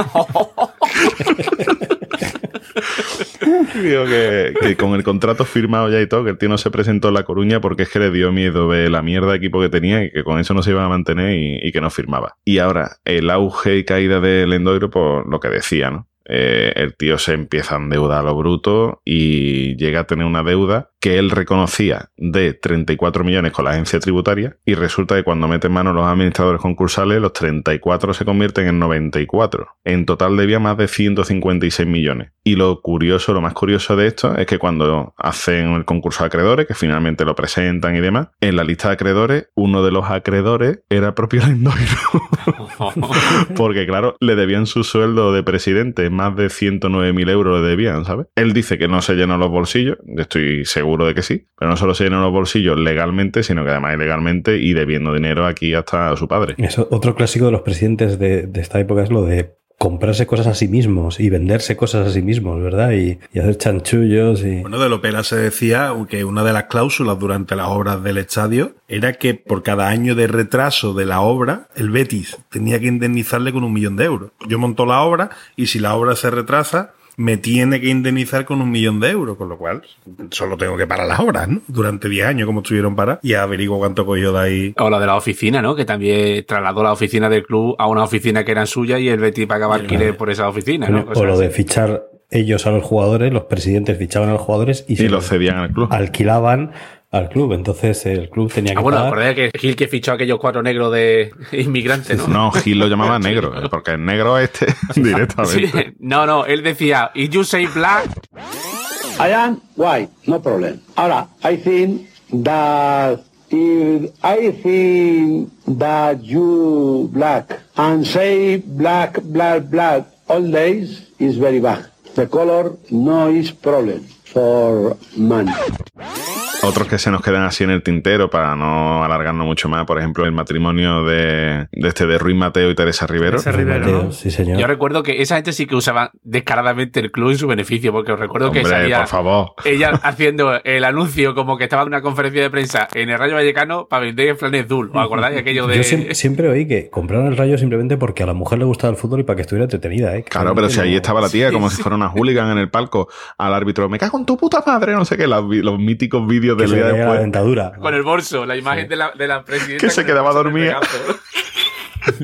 Digo que, con el contrato firmado ya y todo, que el tío no se presentó en La Coruña porque es que le dio miedo ver la mierda de equipo que tenía y que con eso no se iban a mantener y, y que no firmaba. Y ahora, el auge y caída del Endoiro, por lo que decía, ¿no? Eh, el tío se empieza a endeudar a lo bruto y llega a tener una deuda que él reconocía de 34 millones con la agencia tributaria y resulta que cuando mete en mano los administradores concursales los 34 se convierten en 94. En total debía más de 156 millones. Y lo curioso, lo más curioso de esto es que cuando hacen el concurso de acreedores, que finalmente lo presentan y demás, en la lista de acreedores, uno de los acreedores era propio Lendoiro. Porque claro, le debían su sueldo de presidente, más de 109.000 euros le debían, ¿sabes? Él dice que no se llenó los bolsillos, estoy seguro de que sí, pero no solo se llenó los bolsillos legalmente, sino que además ilegalmente y debiendo dinero aquí hasta a su padre. Eso, otro clásico de los presidentes de, de esta época es lo de comprarse cosas a sí mismos y venderse cosas a sí mismos, ¿verdad? Y, y hacer chanchullos y... Bueno, de Lopera se decía que una de las cláusulas durante las obras del estadio era que por cada año de retraso de la obra, el Betis tenía que indemnizarle con un millón de euros. Yo monto la obra y si la obra se retrasa, me tiene que indemnizar con un millón de euros, con lo cual solo tengo que parar las obras, ¿no? Durante 10 años, como estuvieron para, y averiguo cuánto cogió de ahí. O la de la oficina, ¿no? Que también trasladó la oficina del club a una oficina que era suya y el Betis pagaba alquiler por esa oficina, ¿no? o lo de fichar ellos a los jugadores, los presidentes fichaban a los jugadores y, Y se los cedían al club. alquilaban al club. Entonces el club tenía que Ah, bueno, pagar. que Gil que fichó a aquellos cuatro negros de inmigrantes, ¿no? No, Gil lo llamaba negro, eh, porque el negro este directamente. Sí, no, no, él decía, ¿y you say black? I am white, no problem. Ahora, I think that if I think that you black and say black, black, black all days is very bad. The color no is problem for man. Otros que se nos quedan así en el tintero para no alargarnos mucho más, por ejemplo, el matrimonio de, de este de Ruiz Mateo y Teresa Rivero. Teresa Rivero, Mateo, ¿no? sí, señor. Yo recuerdo que esa gente sí que usaba descaradamente el club en su beneficio, porque os recuerdo que Hombre, salía por favor. ella haciendo el anuncio como que estaba en una conferencia de prensa en el Rayo Vallecano para vender el flanes Dul. ¿Os acordáis aquello de...? Yo siempre, siempre oí que compraron el rayo simplemente porque a la mujer le gustaba el fútbol y para que estuviera entretenida, ¿eh? Claro, pero si ahí estaba la tía como si fuera una hooligan en el palco al árbitro, me cago en tu puta madre, no sé qué, los, los míticos vídeos La dentadura. Con el bolso, la imagen de la, de la presidenta. Que se quedaba dormida.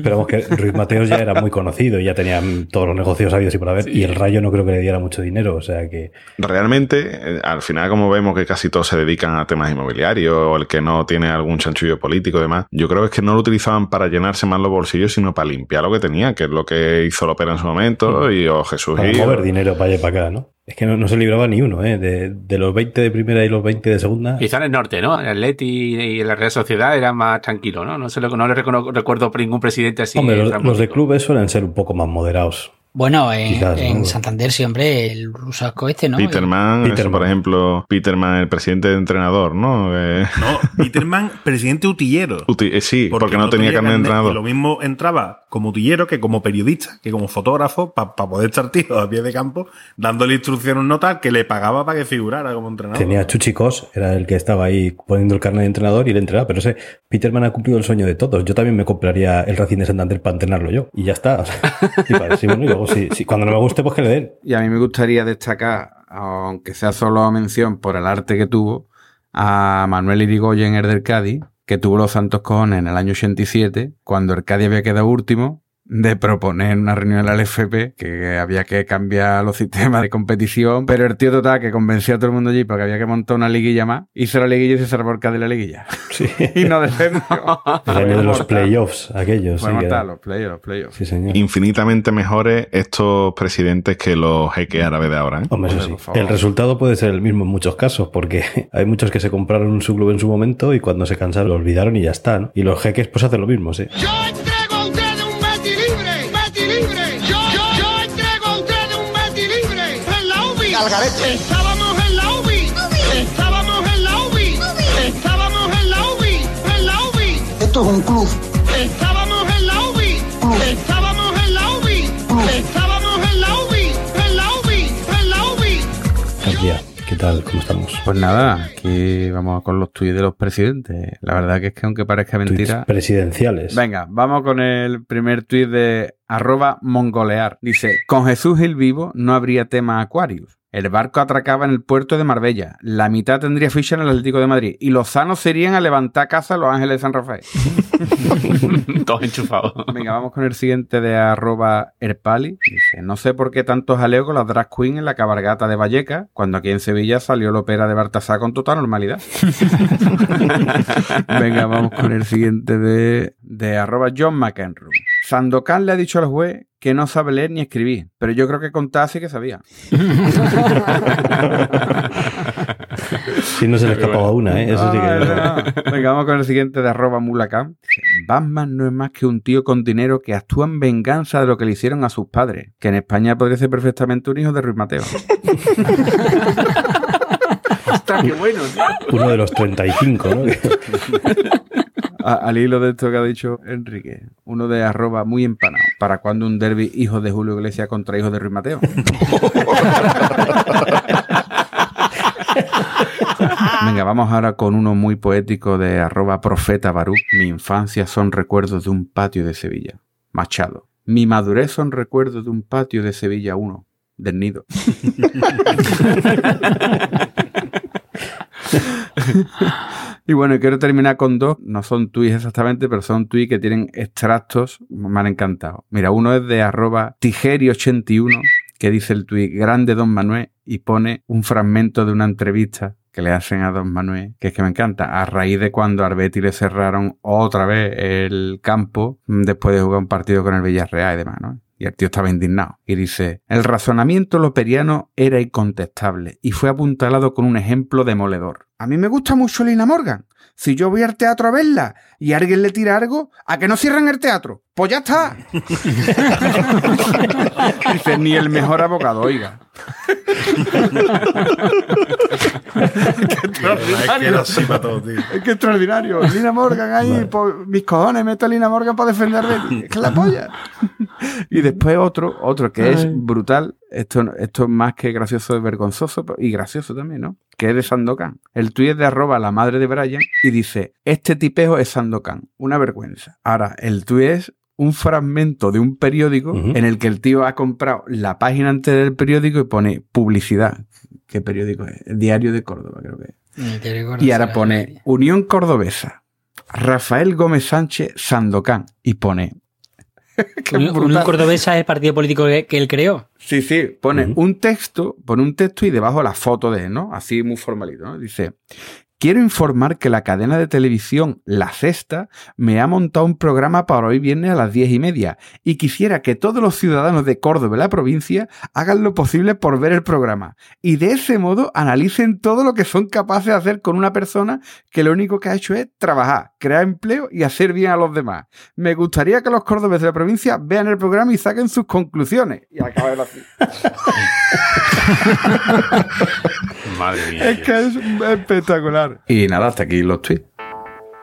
Pero vamos, que Ruiz Mateos ya era muy conocido y ya tenía mm, todos los negocios habidos y por haber. Y el rayo no creo que le diera mucho dinero, o sea que. Realmente, eh, al final, como vemos que casi todos se dedican a temas inmobiliarios o el que no tiene algún chanchullo político y demás, yo creo que es que no lo utilizaban para llenarse más los bolsillos, sino para limpiar lo que tenía, que es lo que hizo Lopera en su momento y o Jesús Para Gil. mover dinero para allá y para acá, ¿no? Es que no, no se libraba ni uno, ¿eh? De, de los 20 de primera y los 20 de segunda. Quizá en el norte, ¿no? En el Atleti y en la Real Sociedad era más tranquilo, ¿no? No, sé, lo- no le recono- recuerdo por ningún presidente así. Hombre, los, de clubes suelen ser un poco más moderados. Bueno, en, Quizás, ¿no? en Santander siempre el rusasco este, ¿no? Peterman, eso, por ejemplo, Peterman, el presidente de entrenador, ¿no? Eh, No, Peterman, presidente utillero. uti- eh, sí, porque, no, tenía carnet de Y entrenador. lo mismo entraba como utillero que como periodista, que como fotógrafo, para poder echar tiros a pie de campo, dándole instrucciones a un nota que le pagaba para que figurara como entrenador. Tenía Chuchicos, era el que estaba ahí poniendo el carnet de entrenador y le entrenaba. Pero ese Peterman ha cumplido el sueño de todos. Yo también me compraría el Racing de Santander para entrenarlo yo. Y ya está. O sea, y para- sí, bueno, y luego, sí, cuando no me guste, pues que le den. Y a mí me gustaría destacar, aunque sea solo mención por el arte que tuvo, a Manuel Irigoyen, el del Cádiz, que tuvo los santos cojones en el año 87, cuando el Cádiz había quedado último, de proponer una reunión del LFP que había que cambiar los sistemas de competición, pero el tío total que convenció a todo el mundo allí porque había que montar una liguilla más, hizo la liguilla y se salvó el Cádiz la liguilla. Sí. y no. El año de los playoffs, aquellos. Sí, mortal, era- los playoffs, los playoffs. Sí, señor. Infinitamente mejores estos presidentes que los jeques árabes de ahora. ¿eh? Hombre, eso sí. El resultado puede ser el mismo en muchos casos, porque hay muchos que se compraron su club en su momento y cuando se cansaron lo olvidaron y ya está. ¿no? Y los jeques pues hacen lo mismo, sí. Yo la UBI. Estábamos en la UBI. Estábamos en la UBI. Estábamos en la UBI. En la UBI. Esto es un club. Estábamos en la UBI. Estábamos en la UBI. Estábamos en la UBI. En la UBI. En la UBI. García, ¿qué tal? ¿Cómo estamos? Pues nada, aquí vamos con los tuits de los presidentes. La verdad que es que aunque parezca Tweets mentira... presidenciales. Venga, vamos con el primer tuit de arroba mongolear. Dice, con Jesús el vivo no habría tema Aquarius. El barco atracaba en el puerto de Marbella. La mitad tendría ficha en el Atlético de Madrid. Y los sanos serían a levantar caza a los Ángeles de San Rafael. Todos enchufados. Venga, vamos con el siguiente de arroba Erpali. Dice, no sé por qué tanto jaleo con las drag queen en la cabargata de Valleca, cuando aquí en Sevilla salió la ópera de Bartasá con total normalidad. Venga, vamos con el siguiente de, de arroba John McEnroe. Sandokan le ha dicho al juez que no sabe leer ni escribir, pero yo creo que contar sí que sabía. Si no se le escapaba una, ¿eh? Eso sí que... Venga, vamos con el siguiente de arroba mulacam. Batman no es más que un tío con dinero que actúa en venganza de lo que le hicieron a sus padres, que en España podría ser perfectamente un hijo de Ruiz Mateo. Ostras, qué bueno, tío. Uno de los 35, ¿no? A- al hilo de esto que ha dicho Enrique, uno de arroba muy empanado. ¿Para cuándo un derby hijo de Julio Iglesias contra hijo de Ruiz Mateo? Venga, vamos ahora con uno muy poético de arroba profeta Barú. Mi infancia son recuerdos de un patio de Sevilla. Machado. Mi madurez son recuerdos de un patio de Sevilla 1. Del nido. Y bueno, quiero terminar con dos. No son tweets exactamente, pero son tweets que tienen extractos. Me han encantado. Mira, uno es de arroba tijeri81, que dice el tweet grande Don Manuel y pone un fragmento de una entrevista que le hacen a Don Manuel, que es que me encanta, a raíz de cuando a le cerraron otra vez el campo después de jugar un partido con el Villarreal y demás, ¿no? Y el tío estaba indignado. Y dice, el razonamiento loperiano era incontestable y fue apuntalado con un ejemplo demoledor. A mí me gusta mucho Lina Morgan. Si yo voy al teatro a verla y alguien le tira algo, ¿a que no cierran el teatro? Pues ya está. Dice, ni el mejor abogado, oiga. Es que era así para todo, tío. Es que extraordinario. Lina Morgan ahí, por mis cojones, meto a Lina Morgan para defender a Betty. Es que la polla. Y después otro, otro que es brutal. Esto, esto es más que gracioso, es vergonzoso y gracioso también, ¿no? Que es de Sandokan. El tuit es de arroba la madre de Brian y dice, este tipejo es Sandokan. Una vergüenza. Ahora, el tuit es un fragmento de un periódico en el que el tío ha comprado la página antes del periódico y pone publicidad. ¿Qué periódico es? El Diario de Córdoba, creo que es. Y ahora pone Unión Cordobesa, Rafael Gómez Sánchez Sandokan. Y pone. Unión, Cordobesa es el partido político que, que él creó. Sí, sí, pone un texto, pone un texto y debajo la foto de él, ¿no? Así muy formalito, ¿no? Dice. Quiero informar que la cadena de televisión La Sexta me ha montado un programa para hoy viernes a las diez y media y quisiera que todos los ciudadanos de Córdoba la provincia hagan lo posible por ver el programa y de ese modo analicen todo lo que son capaces de hacer con una persona que lo único que ha hecho es trabajar, crear empleo y hacer bien a los demás. Me gustaría que los cordobeses de la provincia vean el programa y saquen sus conclusiones. Y acaba así. Madre mía. Es que es espectacular. Y nada, hasta aquí los tweets.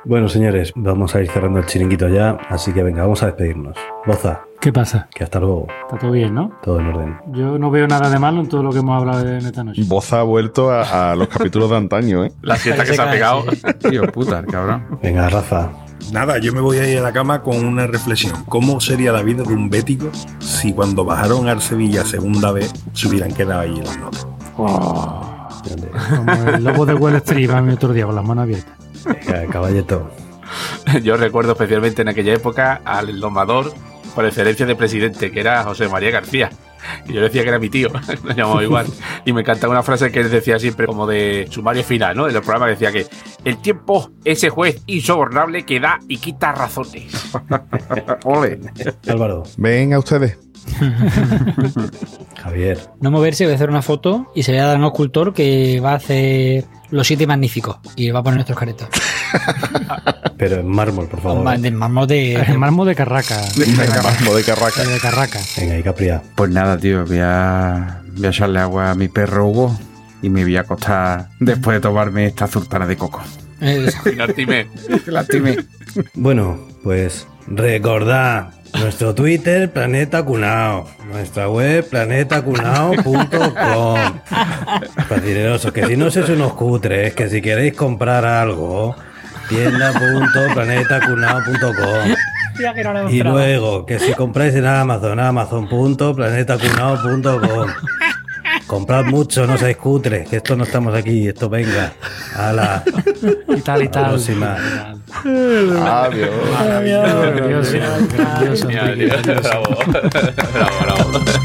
Bueno, señores, vamos a ir cerrando el chiringuito ya, así que venga, vamos a despedirnos. Boza. ¿Qué pasa? Que hasta luego. Está todo bien, ¿no? Todo en orden. Yo no veo nada de malo en todo lo que hemos hablado en esta noche. Boza ha vuelto a, a los capítulos de antaño, ¿eh? La siesta que se ha pegado. Tío, puta, el cabrón. Venga, Rafa. Nada, yo me voy a ir a la cama con una reflexión. ¿Cómo sería la vida de un bético si cuando bajaron al Sevilla segunda vez se hubieran quedado ahí en las notas? Como el lobo de Wall Street a mí otro día con las manos abiertas. Venga, caballeto. Yo recuerdo especialmente en aquella época al domador por excelencia de presidente, que era José María García. Y yo decía que era mi tío, lo llamaba igual. Y me encantaba una frase que él decía siempre, como de sumario final, ¿no? De los programas que decía que el tiempo, ese juez insobornable que da y quita razones. Ole. Álvaro. Venga ustedes. Javier. No moverse, voy a hacer una foto y se le va a dar a un escultor que va a hacer los siete magníficos y va a poner nuestros caretos. Pero en mármol, por favor. De mármol de. Mármol de Carraca. Marmo de Carraca. De Carraca. Venga, y Capria. Pues nada, tío, voy a, voy a echarle agua a mi perro Hugo y me voy a acostar después de tomarme esta sultana de coco. Eh, Lastime. Lastime. Bueno, pues recordad nuestro Twitter, Planeta Cunao. Nuestra web, planetacunao.com. Facinerosos, que si no sois unos cutres, que si queréis comprar algo, tienda.planetacunao.com. Y luego, que si compráis en Amazon, amazon.planetacunao.com. Comprad mucho, no seáis cutres, que esto no estamos aquí, esto venga. Ala. Y tal y Hasta la tal. próxima. Adiós. Bravo, bravo.